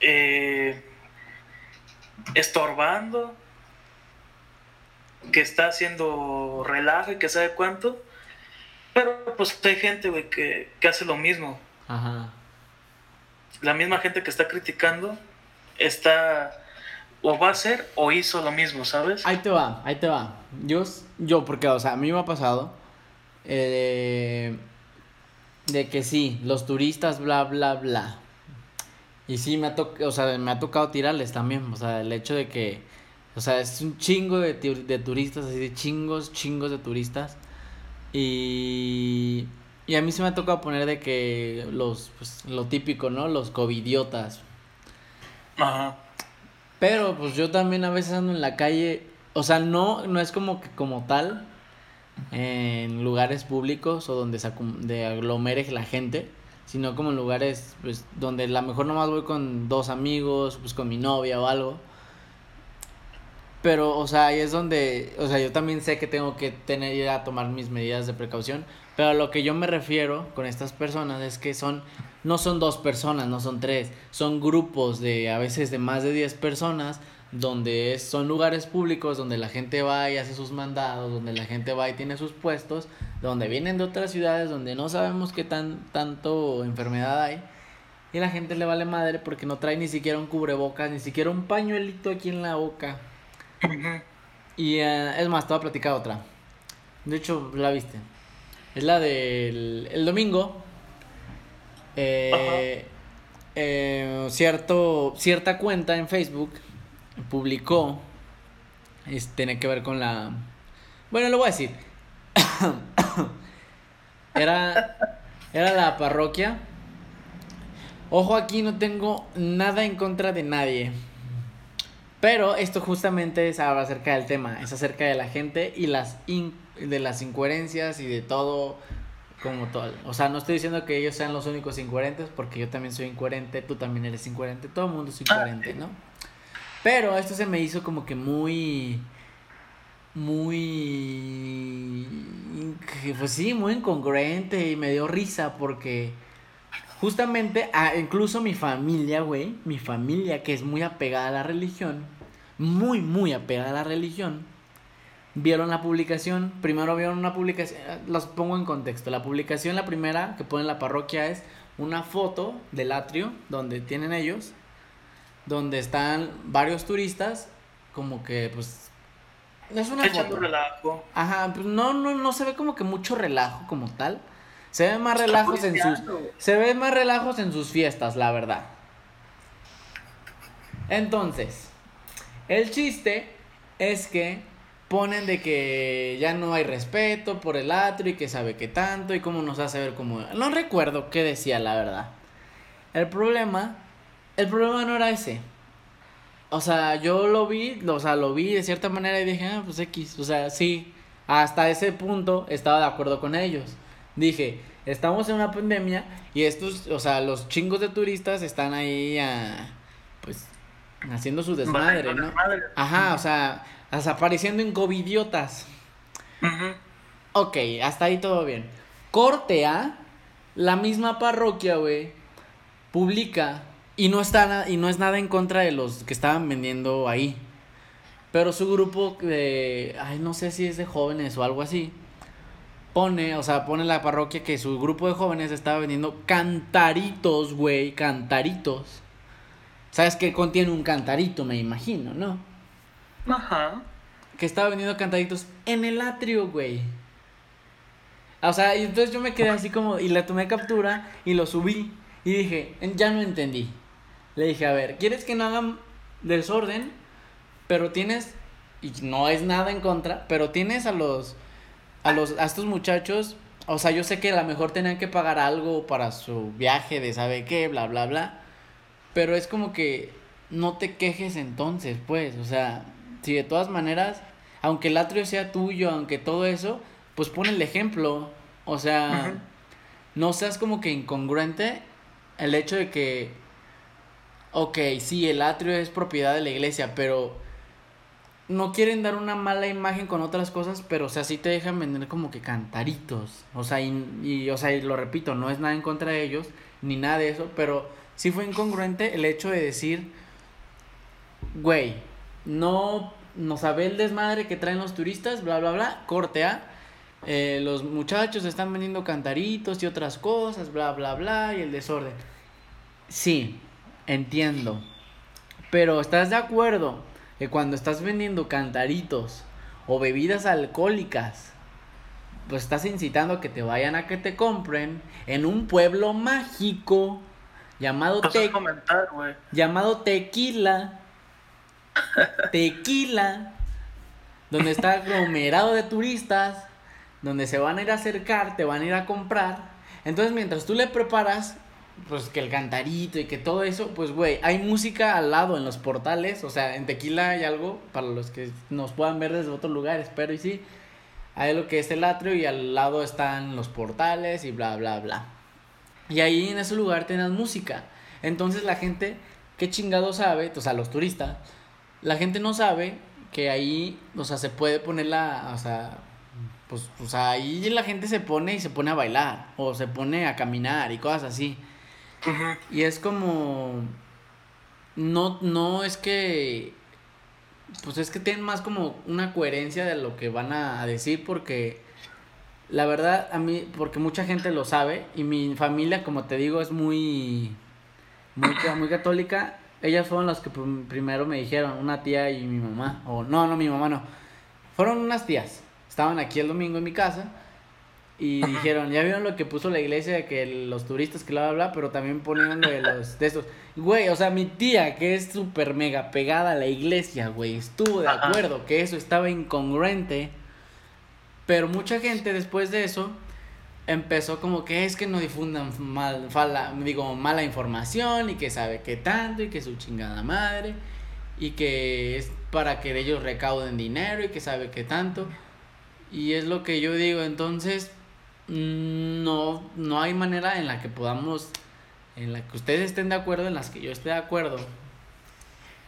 eh, estorbando, que está haciendo relajo y que sabe cuánto. Pero pues hay gente, güey, que, hace lo mismo. Ajá. La misma gente que está criticando está o va a hacer o hizo lo mismo, ¿sabes? Ahí te va, ahí te va. Yo, yo porque, o sea, a mí me ha pasado eh, de que sí, los turistas, bla, bla, bla. Y sí, me ha, o sea, me ha tocado tirarles también. O sea, el hecho de que o sea, es un chingo de, de turistas, así de chingos, chingos de turistas. Y, y a mí se me ha tocado poner de que los, pues, lo típico, ¿no? Los covidiotas. Ajá. Pero pues yo también a veces ando en la calle, o sea, no, no es como que como tal, en lugares públicos o donde se de aglomere la gente, sino como en lugares pues donde a lo mejor nomás voy con dos amigos, pues con mi novia o algo. Pero, o sea, ahí es donde, o sea, yo también sé que tengo que tener a tomar mis medidas de precaución, pero a lo que yo me refiero con estas personas es que son, no son dos personas, no son tres, son grupos de a veces de más de 10 personas, donde son lugares públicos, donde la gente va y hace sus mandados, donde la gente va y tiene sus puestos, donde vienen de otras ciudades, donde no sabemos qué tan, tanto enfermedad hay. Y la gente le vale madre porque no trae ni siquiera un cubrebocas, ni siquiera un pañuelito aquí en la boca. Y eh, es más, te voy a platicar otra. De hecho, la viste. Es la del el domingo. Eh, eh, cierto, cierta cuenta en Facebook publicó. tiene que ver con la. Bueno, lo voy a decir. era, era la parroquia. Ojo, aquí no tengo nada en contra de nadie. Pero esto justamente es acerca del tema, es acerca de la gente y las de las incoherencias y de todo como todo. O sea, no estoy diciendo que ellos sean los únicos incoherentes porque yo también soy incoherente, tú también eres incoherente, todo el mundo es incoherente, ¿no? Pero esto se me hizo como que muy muy pues sí, muy incongruente y me dio risa porque Justamente, incluso mi familia, güey, mi familia que es muy apegada a la religión, muy, muy apegada a la religión, vieron la publicación, primero vieron una publicación, los pongo en contexto, la publicación, la primera que pone la parroquia es una foto del atrio donde tienen ellos, donde están varios turistas, como que pues es una foto. relajo. Ajá, pues no, no, no se ve como que mucho relajo como tal. Se ven más relajos en sus. Se ven más relajos en sus fiestas, la verdad. Entonces, el chiste es que ponen de que ya no hay respeto por el atrio y que sabe que tanto y cómo nos hace ver como... No recuerdo qué decía la verdad. El problema, el problema no era ese. O sea, yo lo vi, o sea, lo vi de cierta manera y dije, ah, pues X, o sea, sí, hasta ese punto estaba de acuerdo con ellos dije, estamos en una pandemia y estos, o sea, los chingos de turistas están ahí, a, pues, haciendo su desmadre, ¿no? Ajá, o sea, desapareciendo en covidiotas. Ok, hasta ahí todo bien. Corte A, la misma parroquia, güey, publica y no está y no es nada en contra de los que estaban vendiendo ahí. Pero su grupo de, ay, no sé si es de jóvenes o algo así, pone, o sea, pone la parroquia que su grupo de jóvenes estaba vendiendo cantaritos, güey, cantaritos. ¿Sabes qué contiene un cantarito, me imagino, no? Ajá. Que estaba vendiendo cantaritos en el atrio, güey. O sea, y entonces yo me quedé así como, y le tomé captura y lo subí. Y dije, ya no entendí. Le dije, a ver, ¿quieres que no hagan desorden? Pero tienes, y no es nada en contra, pero tienes a los, a los, a estos muchachos, o sea, yo sé que a lo mejor tenían que pagar algo para su viaje de sabe qué, bla, bla, bla. Pero es como que no te quejes entonces, pues, o sea, si de todas maneras, aunque el atrio sea tuyo, aunque todo eso, pues pon el ejemplo. O sea, no seas como que incongruente el hecho de que, ok, sí, el atrio es propiedad de la iglesia, pero no quieren dar una mala imagen con otras cosas, pero o sea, sí te dejan vender como que cantaritos. O sea, y, o sea, y lo repito, no es nada en contra de ellos, ni nada de eso, pero sí fue incongruente el hecho de decir, güey, no, no sabe el desmadre que traen los turistas, bla, bla, bla, corte A eh, los muchachos están vendiendo cantaritos y otras cosas, bla, bla, bla, y el desorden. Sí, entiendo. Pero ¿estás de acuerdo que cuando estás vendiendo cantaritos o bebidas alcohólicas, pues estás incitando a que te vayan a que te compren en un pueblo mágico llamado, te llamado Tequila? Tequila, donde está aglomerado de turistas donde se van a ir a acercar, te van a ir a comprar. Entonces, mientras tú le preparas, pues que el cantarito y que todo eso, pues güey, hay música al lado en los portales, o sea, en Tequila hay algo, para los que nos puedan ver desde otro lugar, espero y sí, hay lo que es el atrio y al lado están los portales y bla, bla, bla. Y ahí en ese lugar tienen música. Entonces la gente, qué chingado sabe, o sea, los turistas, la gente no sabe que ahí, o sea, se puede poner la, o sea, pues, pues ahí la gente se pone y se pone a bailar o se pone a caminar y cosas así. Y es como, no, no es que, pues es que tienen más como una coherencia de lo que van a, decir porque la verdad a mí, porque mucha gente lo sabe y mi familia, como te digo, es muy, muy, muy católica. Ellas fueron las que primero me dijeron, una tía y mi mamá, o no, no, mi mamá no, fueron unas tías. Estaban aquí el domingo en mi casa y dijeron, ya vieron lo que puso la iglesia de que los turistas que bla, bla, bla, pero también ponían de los, de estos. Güey, o sea, mi tía, que es súper mega pegada a la iglesia, güey, estuvo de acuerdo que eso estaba incongruente, pero mucha gente después de eso empezó como que es que no difundan mal, fala, digo, mala información y que sabe qué tanto y que su chingada madre y que es para que ellos recauden dinero y que sabe qué tanto. Y es lo que yo digo, entonces no, no hay manera en la que podamos, en la que ustedes estén de acuerdo, en las que yo esté de acuerdo.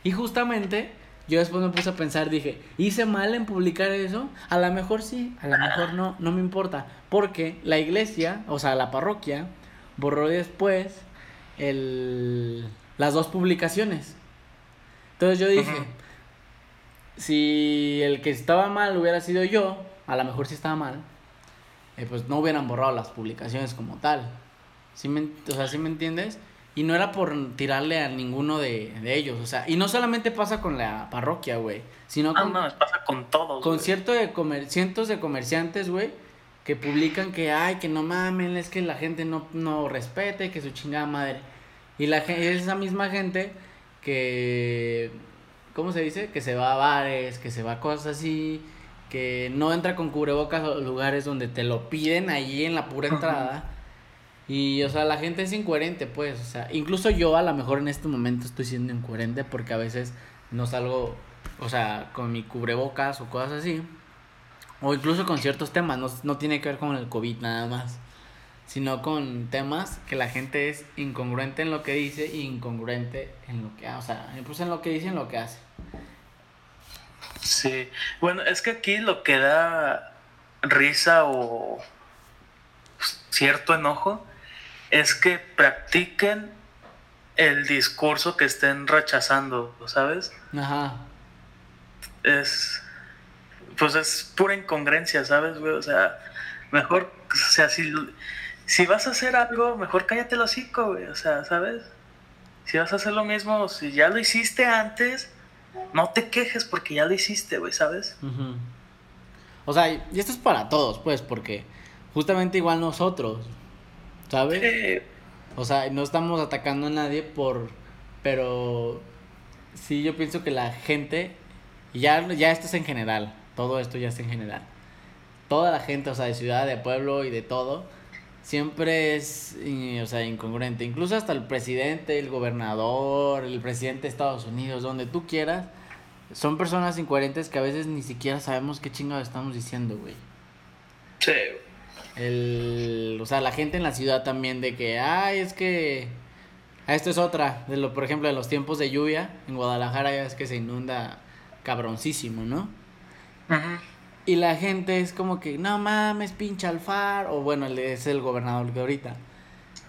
Y justamente yo después me puse a pensar, dije, ¿hice mal en publicar eso? A lo mejor sí, a lo mejor no, no me importa. Porque la iglesia, o sea, la parroquia, borró después el, las dos publicaciones. Entonces yo dije, si el que estaba mal hubiera sido yo, a lo mejor sí estaba mal, eh, pues no hubieran borrado las publicaciones como tal. ¿Sí me, o sea, ¿sí me entiendes? Y no era por tirarle a ninguno de, ellos, o sea, y no solamente pasa con la parroquia, güey, sino ah, con, no, pasa con todos. Con cierto de comer, cientos de comerciantes, güey, que publican que, ay, que no mamen, es que la gente no, no respete, que su chingada madre. Y la es esa misma gente que, ¿cómo se dice? Que se va a bares, que se va a cosas así, que no entra con cubrebocas a lugares donde te lo piden allí en la pura entrada. Y, o sea, la gente es incoherente, pues. O sea, incluso yo a lo mejor en este momento estoy siendo incoherente porque a veces no salgo, o sea, con mi cubrebocas o cosas así. O incluso con ciertos temas, no, no tiene que ver con el COVID nada más. Sino con temas que la gente es incongruente en lo que dice e incongruente en lo que hace. O sea, pues en lo que dice y en lo que hace. Sí, bueno, es que aquí lo que da risa o cierto enojo es que practiquen el discurso que estén rechazando, ¿sabes? Ajá. es, pues es pura incongruencia, ¿sabes, güey? O sea, mejor, o sea, si, si vas a hacer algo, mejor cállate el hocico, güey, o sea, ¿sabes? Si vas a hacer lo mismo, si ya lo hiciste antes, no te quejes porque ya lo hiciste, güey, ¿sabes? O sea, y esto es para todos, pues, porque justamente igual nosotros, ¿sabes? O sea, no estamos atacando a nadie por... Pero sí, yo pienso que la gente, ya, ya esto es en general, todo esto ya es en general. Toda la gente, o sea, de ciudad, de pueblo y de todo, siempre es, o sea, incongruente. Incluso hasta el presidente, el gobernador, el presidente de Estados Unidos, donde tú quieras, son personas incoherentes que a veces ni siquiera sabemos qué chingados estamos diciendo, güey. Sí, el, o sea, la gente en la ciudad también de que, ay, es que esto es otra, de lo, por ejemplo, de los tiempos de lluvia, en Guadalajara ya es que se inunda cabroncísimo, ¿no? Y la gente es como que, no mames, pinche al faro, o bueno, es el gobernador de ahorita,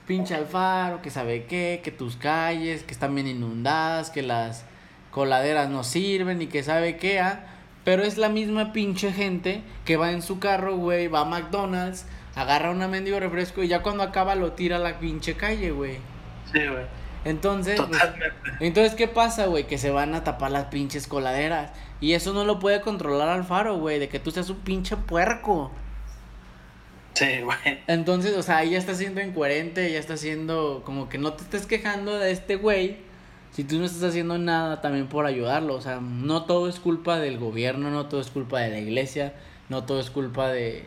pinche al faro, que sabe qué, que tus calles, que están bien inundadas, que las coladeras no sirven y que sabe qué, ¿ah? Pero es la misma pinche gente que va en su carro, güey, va a McDonald's, agarra una mendigo refresco y ya cuando acaba lo tira a la pinche calle, güey. Sí, güey. Entonces, pues, entonces, ¿qué pasa, güey? Que se van a tapar las pinches coladeras. Y eso no lo puede controlar Alfaro, güey, de que tú seas un pinche puerco. Sí, güey. Entonces, o sea, ya está siendo incoherente, ya está siendo como que no te estés quejando de este güey si tú no estás haciendo nada también por ayudarlo, o sea, no todo es culpa del gobierno, no todo es culpa de la iglesia, no todo es culpa de,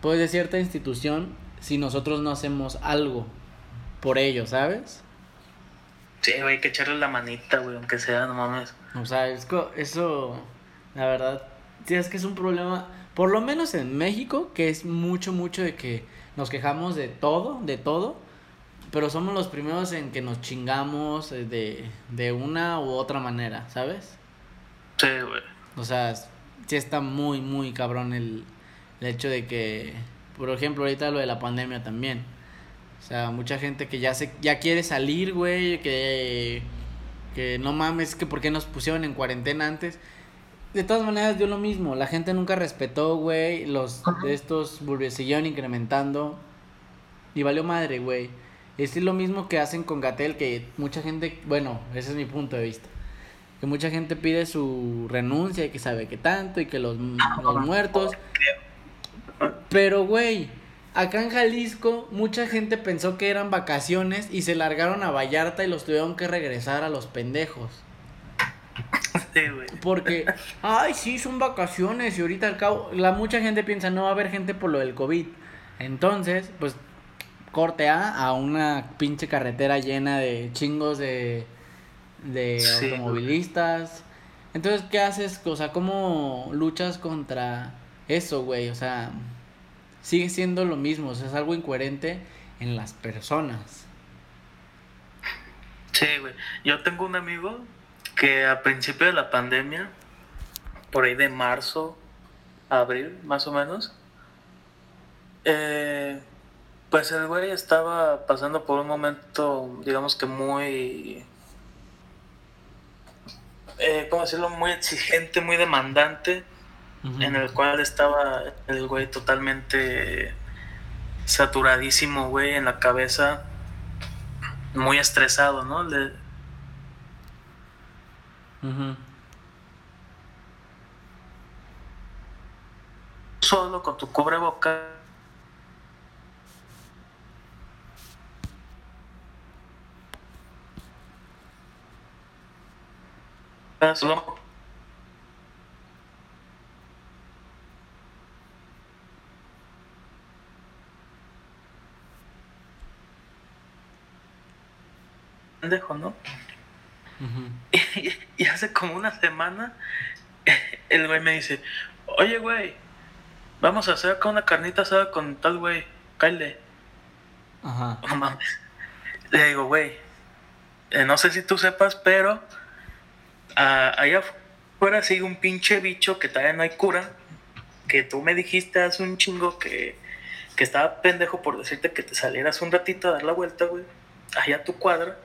pues, de cierta institución si nosotros no hacemos algo por ello, ¿sabes? Sí, hay que echarle la manita, güey, aunque sea, no mames. O sea, es eso, la verdad, sí, es que es un problema, por lo menos en México, que es mucho, mucho de que nos quejamos de todo, de todo pero somos los primeros en que nos chingamos eh, de, de una u otra manera, ¿sabes? Sí, güey. O sea, sí está muy, muy cabrón el, el hecho de que, por ejemplo, ahorita lo de la pandemia también. O sea, mucha gente que ya se ya quiere salir, güey, que que no mames, que por qué nos pusieron en cuarentena antes. De todas maneras dio lo mismo, la gente nunca respetó, güey, los de estos siguieron incrementando y valió madre, güey. Es lo mismo que hacen con Gatel, que mucha gente, bueno, ese es mi punto de vista, que mucha gente pide su renuncia y que sabe que tanto y que los, los muertos. Pero, güey, acá en Jalisco mucha gente pensó que eran vacaciones y se largaron a Vallarta y los tuvieron que regresar a los pendejos. Sí, güey. Porque, ay, sí, son vacaciones y ahorita al cabo, la mucha gente piensa no va a haber gente por lo del COVID. Entonces, pues corte A a una pinche carretera llena de chingos de, de automovilistas. Entonces, ¿qué haces? O sea, ¿cómo luchas contra eso, güey? O sea, sigue siendo lo mismo, o sea, es algo incoherente en las personas. Sí, güey. Yo tengo un amigo que a principio de la pandemia, por ahí de marzo, abril, más o menos, eh, pues el güey estaba pasando por un momento, digamos que muy, eh, ¿cómo decirlo? Muy exigente, muy demandante, en el cual estaba el güey totalmente saturadísimo, güey, en la cabeza, muy estresado, ¿no? Le... Solo con tu cubreboca pendejo, ¿no? y, hace como una semana el güey me dice, oye güey, vamos a hacer acá una carnita asada con tal güey, Kyle. Ajá. No mames. Le digo, güey, eh, no sé si tú sepas, pero allá afuera sigue un pinche bicho que todavía no hay cura. Que tú me dijiste hace un chingo que, que estaba pendejo por decirte que te salieras un ratito a dar la vuelta, güey. Allá a tu cuadra.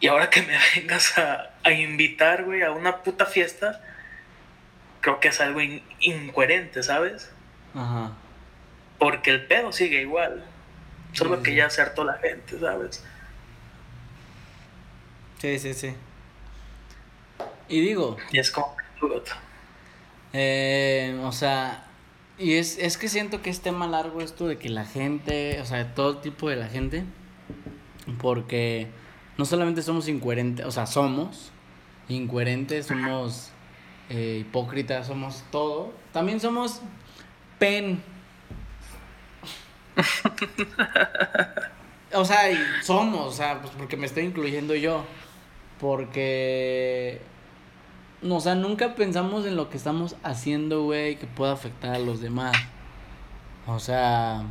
Y ahora que me vengas a, a invitar, güey, a una puta fiesta, creo que es algo incoherente, ¿sabes? Ajá. Porque el pedo sigue igual. Solo que ya se hartó la gente, ¿sabes? Sí, sí, sí. Y digo. Y es como. Eh, o sea, y es, es que siento que es tema largo esto de que la gente, o sea, todo tipo de la gente, porque no solamente somos incoherentes, o sea, somos incoherentes, somos eh, hipócritas, somos todo, también somos pen. o sea, somos, o sea, pues porque me estoy incluyendo yo, porque o sea, nunca pensamos en lo que estamos haciendo, güey, que pueda afectar a los demás. O sea,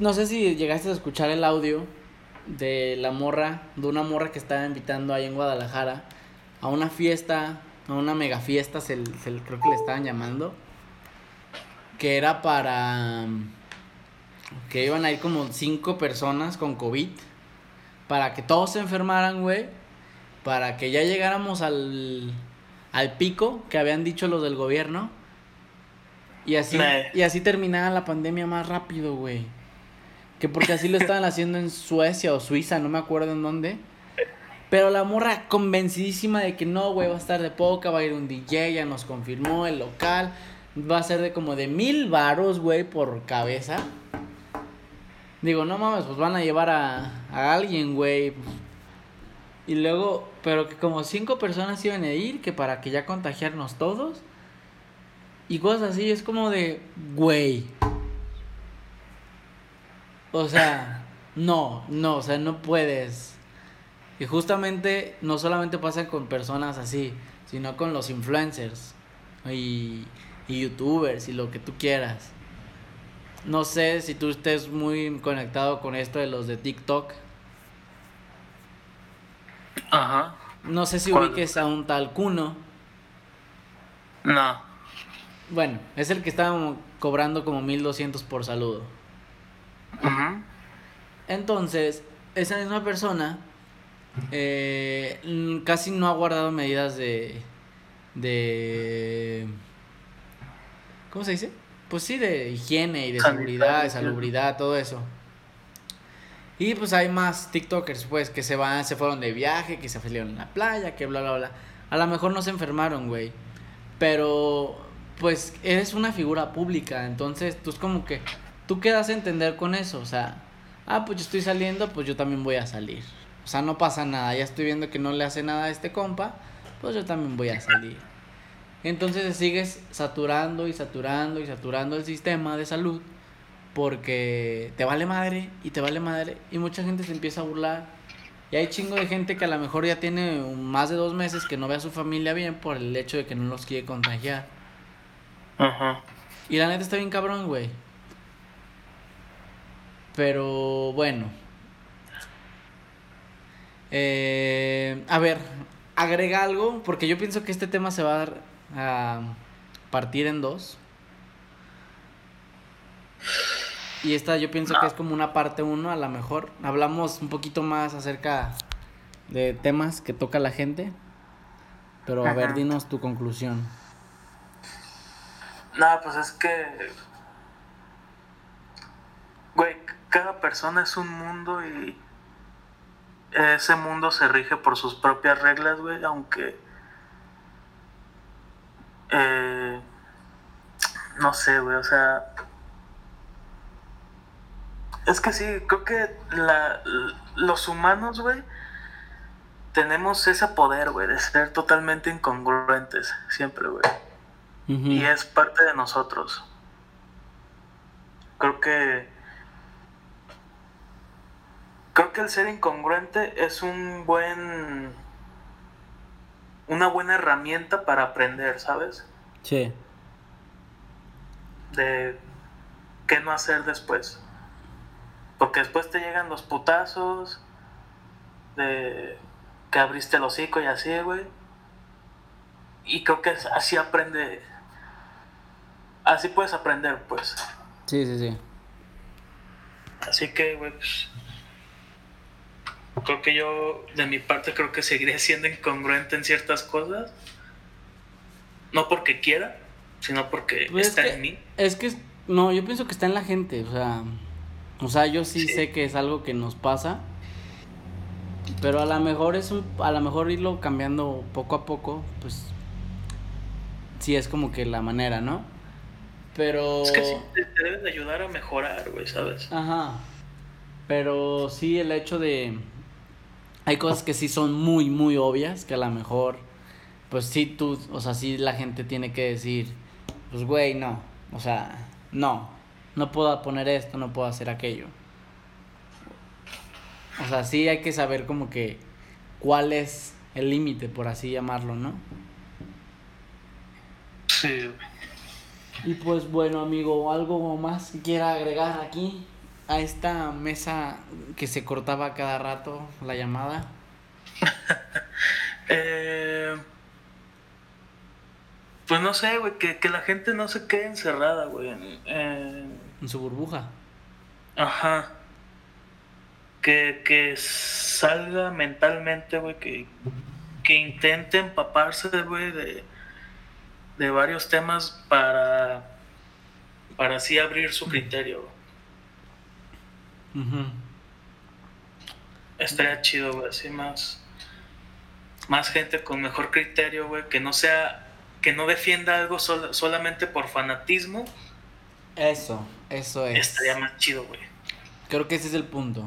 no sé si llegaste a escuchar el audio de la morra, de una morra que estaba invitando ahí en Guadalajara a una fiesta, a una mega fiesta, se, creo que le estaban llamando, que era para que iban a ir como cinco personas con COVID, para que todos se enfermaran, güey, para que ya llegáramos al al pico que habían dicho los del gobierno. Y así, y así terminaba la pandemia más rápido, güey. Que porque así lo estaban haciendo en Suecia o Suiza, no me acuerdo en dónde. Pero la morra convencidísima de que no, güey, va a estar de poca, va a ir un DJ, ya nos confirmó el local. Va a ser de como de mil varos, güey, por cabeza. Digo, no mames, pues van a llevar a, a alguien, güey. Y luego, pero que como cinco personas iban a ir, que para que ya contagiarnos todos. Y cosas así, es como de, güey. O sea, no, no, o sea, no puedes. Y justamente no solamente pasa con personas así, sino con los influencers y, y youtubers y lo que tú quieras. No sé si tú estés muy conectado con esto de los de TikTok Ajá. No sé si ubiques a un tal Cuno. No. Bueno, es el que estaba cobrando como 1200 por saludo. Ajá. Entonces, esa misma persona eh, casi no ha guardado medidas de. de. ¿Cómo se dice? Pues sí, de higiene y de seguridad, de salubridad, todo eso. Y pues hay más TikTokers, pues, que se van, se fueron de viaje, que se salieron en la playa, que bla, bla, bla. A lo mejor no se enfermaron, güey. Pero, pues, eres una figura pública. Entonces, tú es como que, tú quedas a entender con eso. O sea, ah, pues yo estoy saliendo, pues yo también voy a salir. O sea, no pasa nada. Ya estoy viendo que no le hace nada a este compa, pues yo también voy a salir. Entonces sigues saturando y saturando y saturando el sistema de salud porque te vale madre y te vale madre y mucha gente se empieza a burlar. Y hay chingo de gente que a lo mejor ya tiene más de dos meses que no ve a su familia bien por el hecho de que no los quiere contagiar. Ajá. Y la neta está bien cabrón, güey. Pero bueno. Eh, a ver, agrega algo, porque yo pienso que este tema se va a partir en dos. Y esta yo pienso que es como una parte uno, a lo mejor. Hablamos un poquito más acerca de temas que toca la gente. Pero a ver, dinos tu conclusión. Nada, pues es que. Güey, cada persona es un mundo y. Ese mundo se rige por sus propias reglas, güey, aunque. Eh, no sé, güey, o sea es que sí, creo que la, los humanos, güey, tenemos ese poder, güey, de ser totalmente incongruentes, siempre, güey. Y es parte de nosotros. Creo que... Creo que el ser incongruente es un buen... Una buena herramienta para aprender, ¿sabes? Sí. De qué no hacer después. Porque después te llegan los putazos de que abriste el hocico y así, güey. Y creo que así aprende. Así puedes aprender, pues. Sí, sí, sí. Así que, güey, pues, Creo que yo, de mi parte, creo que seguiré siendo incongruente en ciertas cosas. no porque quiera, sino porque pues está en mí. Es que, no, yo pienso que está en la gente, o sea, o sea, yo sí, sé que es algo que nos pasa, pero a lo mejor es un, a lo mejor irlo cambiando poco a poco, pues sí es como que la manera, ¿no? Pero... Es que sí, te, deben ayudar a mejorar, güey, ¿sabes? Ajá. Pero sí el hecho de... Hay cosas que sí son muy, muy obvias, que a lo mejor, pues sí tú, o sea, sí la gente tiene que decir, pues güey, no, o sea, no, no puedo poner esto, no puedo hacer aquello. O sea, sí hay que saber como que cuál es el límite, por así llamarlo, ¿no? Sí. Y pues bueno, amigo, algo más que quiera agregar aquí a esta mesa que se cortaba cada rato la llamada. eh, pues no sé, güey, que, la gente no se quede encerrada, güey. En, en su burbuja. Ajá. Que, que salga mentalmente, güey, que, que intente empaparse, güey, de de varios temas para, para así abrir su criterio. Estaría chido, güey, así más, más gente con mejor criterio, güey, que no sea, que no defienda algo solamente por fanatismo. Eso, eso es. Estaría más chido, güey. Creo que ese es el punto.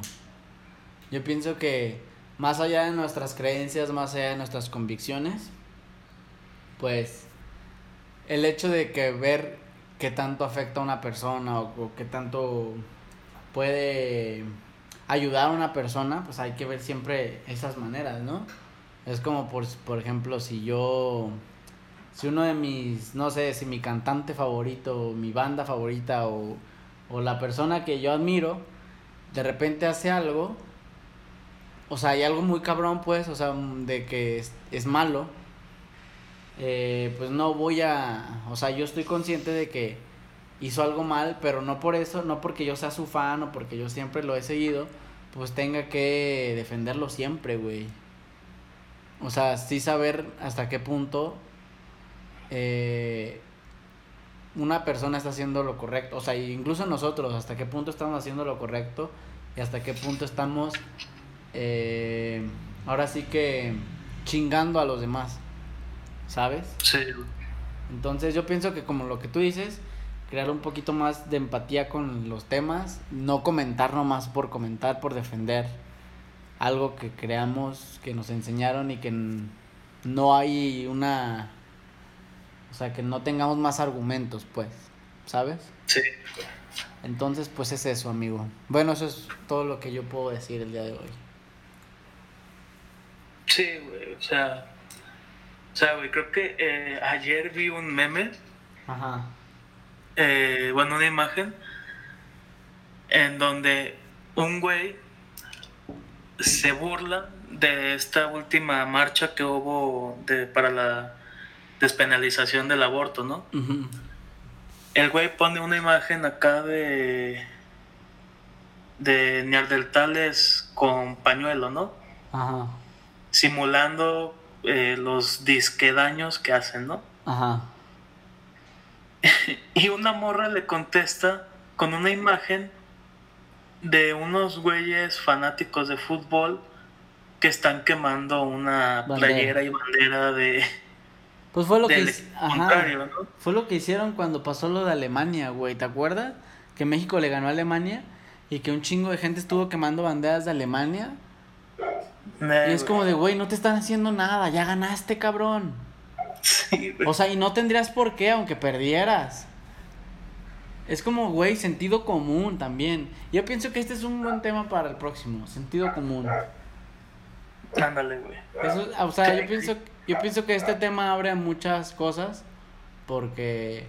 Yo pienso que más allá de nuestras creencias, más allá de nuestras convicciones, pues el hecho de que ver qué tanto afecta a una persona o, qué tanto puede ayudar a una persona, pues hay que ver siempre esas maneras, ¿no? Es como por, por ejemplo, si yo, si uno de mis, no sé, si mi cantante favorito, mi banda favorita o, o la persona que yo admiro, de repente hace algo, o sea, hay algo muy cabrón, pues, o sea, de que es, es malo, eh, pues no voy a, o sea, yo estoy consciente de que hizo algo mal, pero no por eso, no porque yo sea su fan o porque yo siempre lo he seguido, pues tenga que defenderlo siempre, güey. O sea, sí saber hasta qué punto eh, una persona está haciendo lo correcto. O sea, incluso nosotros, hasta qué punto estamos haciendo lo correcto y hasta qué punto estamos, eh, ahora sí que chingando a los demás. ¿sabes? Sí. Entonces yo pienso que como lo que tú dices, crear un poquito más de empatía con los temas, no comentar nomás por comentar, por defender algo que creamos, que nos enseñaron y que no hay una... O sea, que no tengamos más argumentos, pues, ¿sabes? Sí. Entonces, pues es eso, amigo. Bueno, eso es todo lo que yo puedo decir el día de hoy. Sí, güey, o sea, o sea, güey, creo que eh, ayer vi un meme. Ajá. Eh, bueno, una imagen. En donde un güey se burla de esta última marcha que hubo de, para la despenalización del aborto, ¿no? El güey pone una imagen acá de de neandertales con pañuelo, ¿no? Ajá. Simulando eh, los disquedaños que hacen, ¿no? Ajá. y una morra le contesta con una imagen de unos güeyes fanáticos de fútbol que están quemando una playera y bandera de. Pues fue lo que Ajá. Fue lo que hicieron cuando pasó lo de Alemania, güey. ¿Te acuerdas? Que México le ganó a Alemania y que un chingo de gente estuvo quemando banderas de Alemania y es como de, güey, no te están haciendo nada, ya ganaste, cabrón. O sea, y no tendrías por qué, aunque perdieras. Es como, güey, sentido común también. Yo pienso que este es un buen tema para el próximo, sentido común. Ándale, güey. o sea, yo pienso, yo pienso que este tema abre muchas cosas porque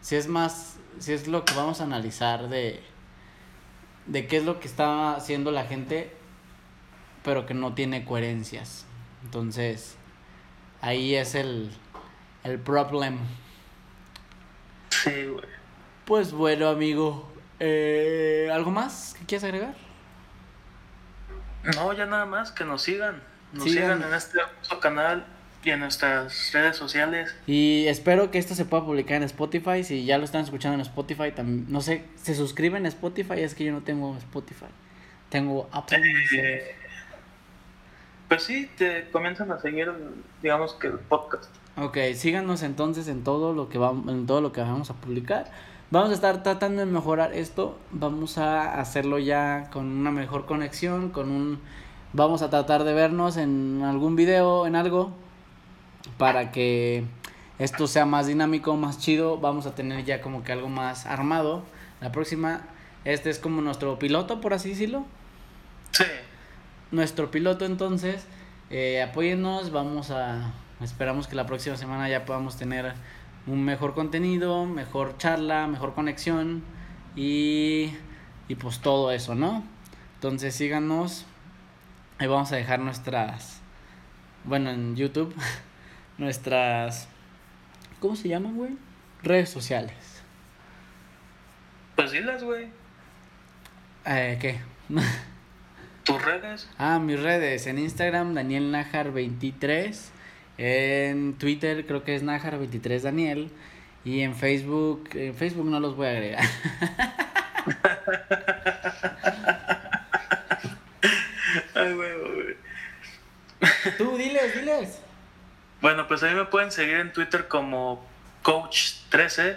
si es más, si es lo que vamos a analizar de, de qué es lo que está haciendo la gente pero que no tiene coherencias. Entonces, ahí es el, el problem. Sí, güey. Pues bueno, amigo. Eh, ¿Algo más que quieras agregar? No, ya nada más, que nos sigan. Nos sigan, en este canal. y en nuestras redes sociales. Y espero que esto se pueda publicar en Spotify. Si ya lo están escuchando en Spotify, también, no sé, ¿se suscriben a Spotify? Es que yo no tengo Spotify. Tengo Apple. Eh, pues sí, te comienzan a seguir, digamos que el podcast. Ok, síganos entonces en todo lo que vamos, en todo lo que vamos a publicar. Vamos a estar tratando de mejorar esto. Vamos a hacerlo ya con una mejor conexión, con un vamos a tratar de vernos en algún video, en algo para que esto sea más dinámico, más chido. Vamos a tener ya como que algo más armado. La próxima este es como nuestro piloto, por así decirlo. Sí. Nuestro piloto entonces, eh, apóyennos, vamos a Esperamos que la próxima semana ya podamos tener un mejor contenido, mejor charla, mejor conexión y, y pues todo eso, ¿no? Entonces síganos. Ahí vamos a dejar nuestras, bueno, en YouTube, nuestras, ¿cómo se llaman, güey? Redes sociales. Pues dilas, güey. Eh, ¿Qué? ¿Tus redes? Ah, mis redes. En Instagram, Daniel Najar 23. En Twitter creo que es Najar23 Daniel. Y en Facebook, en Facebook no los voy a agregar. Ay, güey, Tú, diles, diles. Bueno, pues a mí me pueden seguir en Twitter como Coach13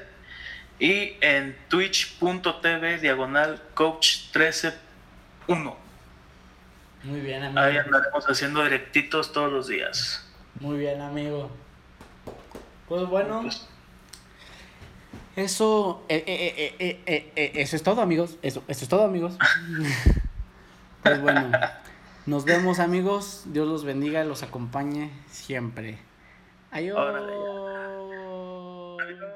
y en twitch.tv diagonal Coach131. Muy bien, amigo. Ahí andaremos haciendo directitos todos los días. Muy bien, amigo. Pues bueno. Pues, eso, eh, eh, eh, eso es todo, amigos. Eso, eso es todo, amigos. pues bueno, nos vemos, amigos. Dios los bendiga, los acompañe siempre. Adiós. Adiós.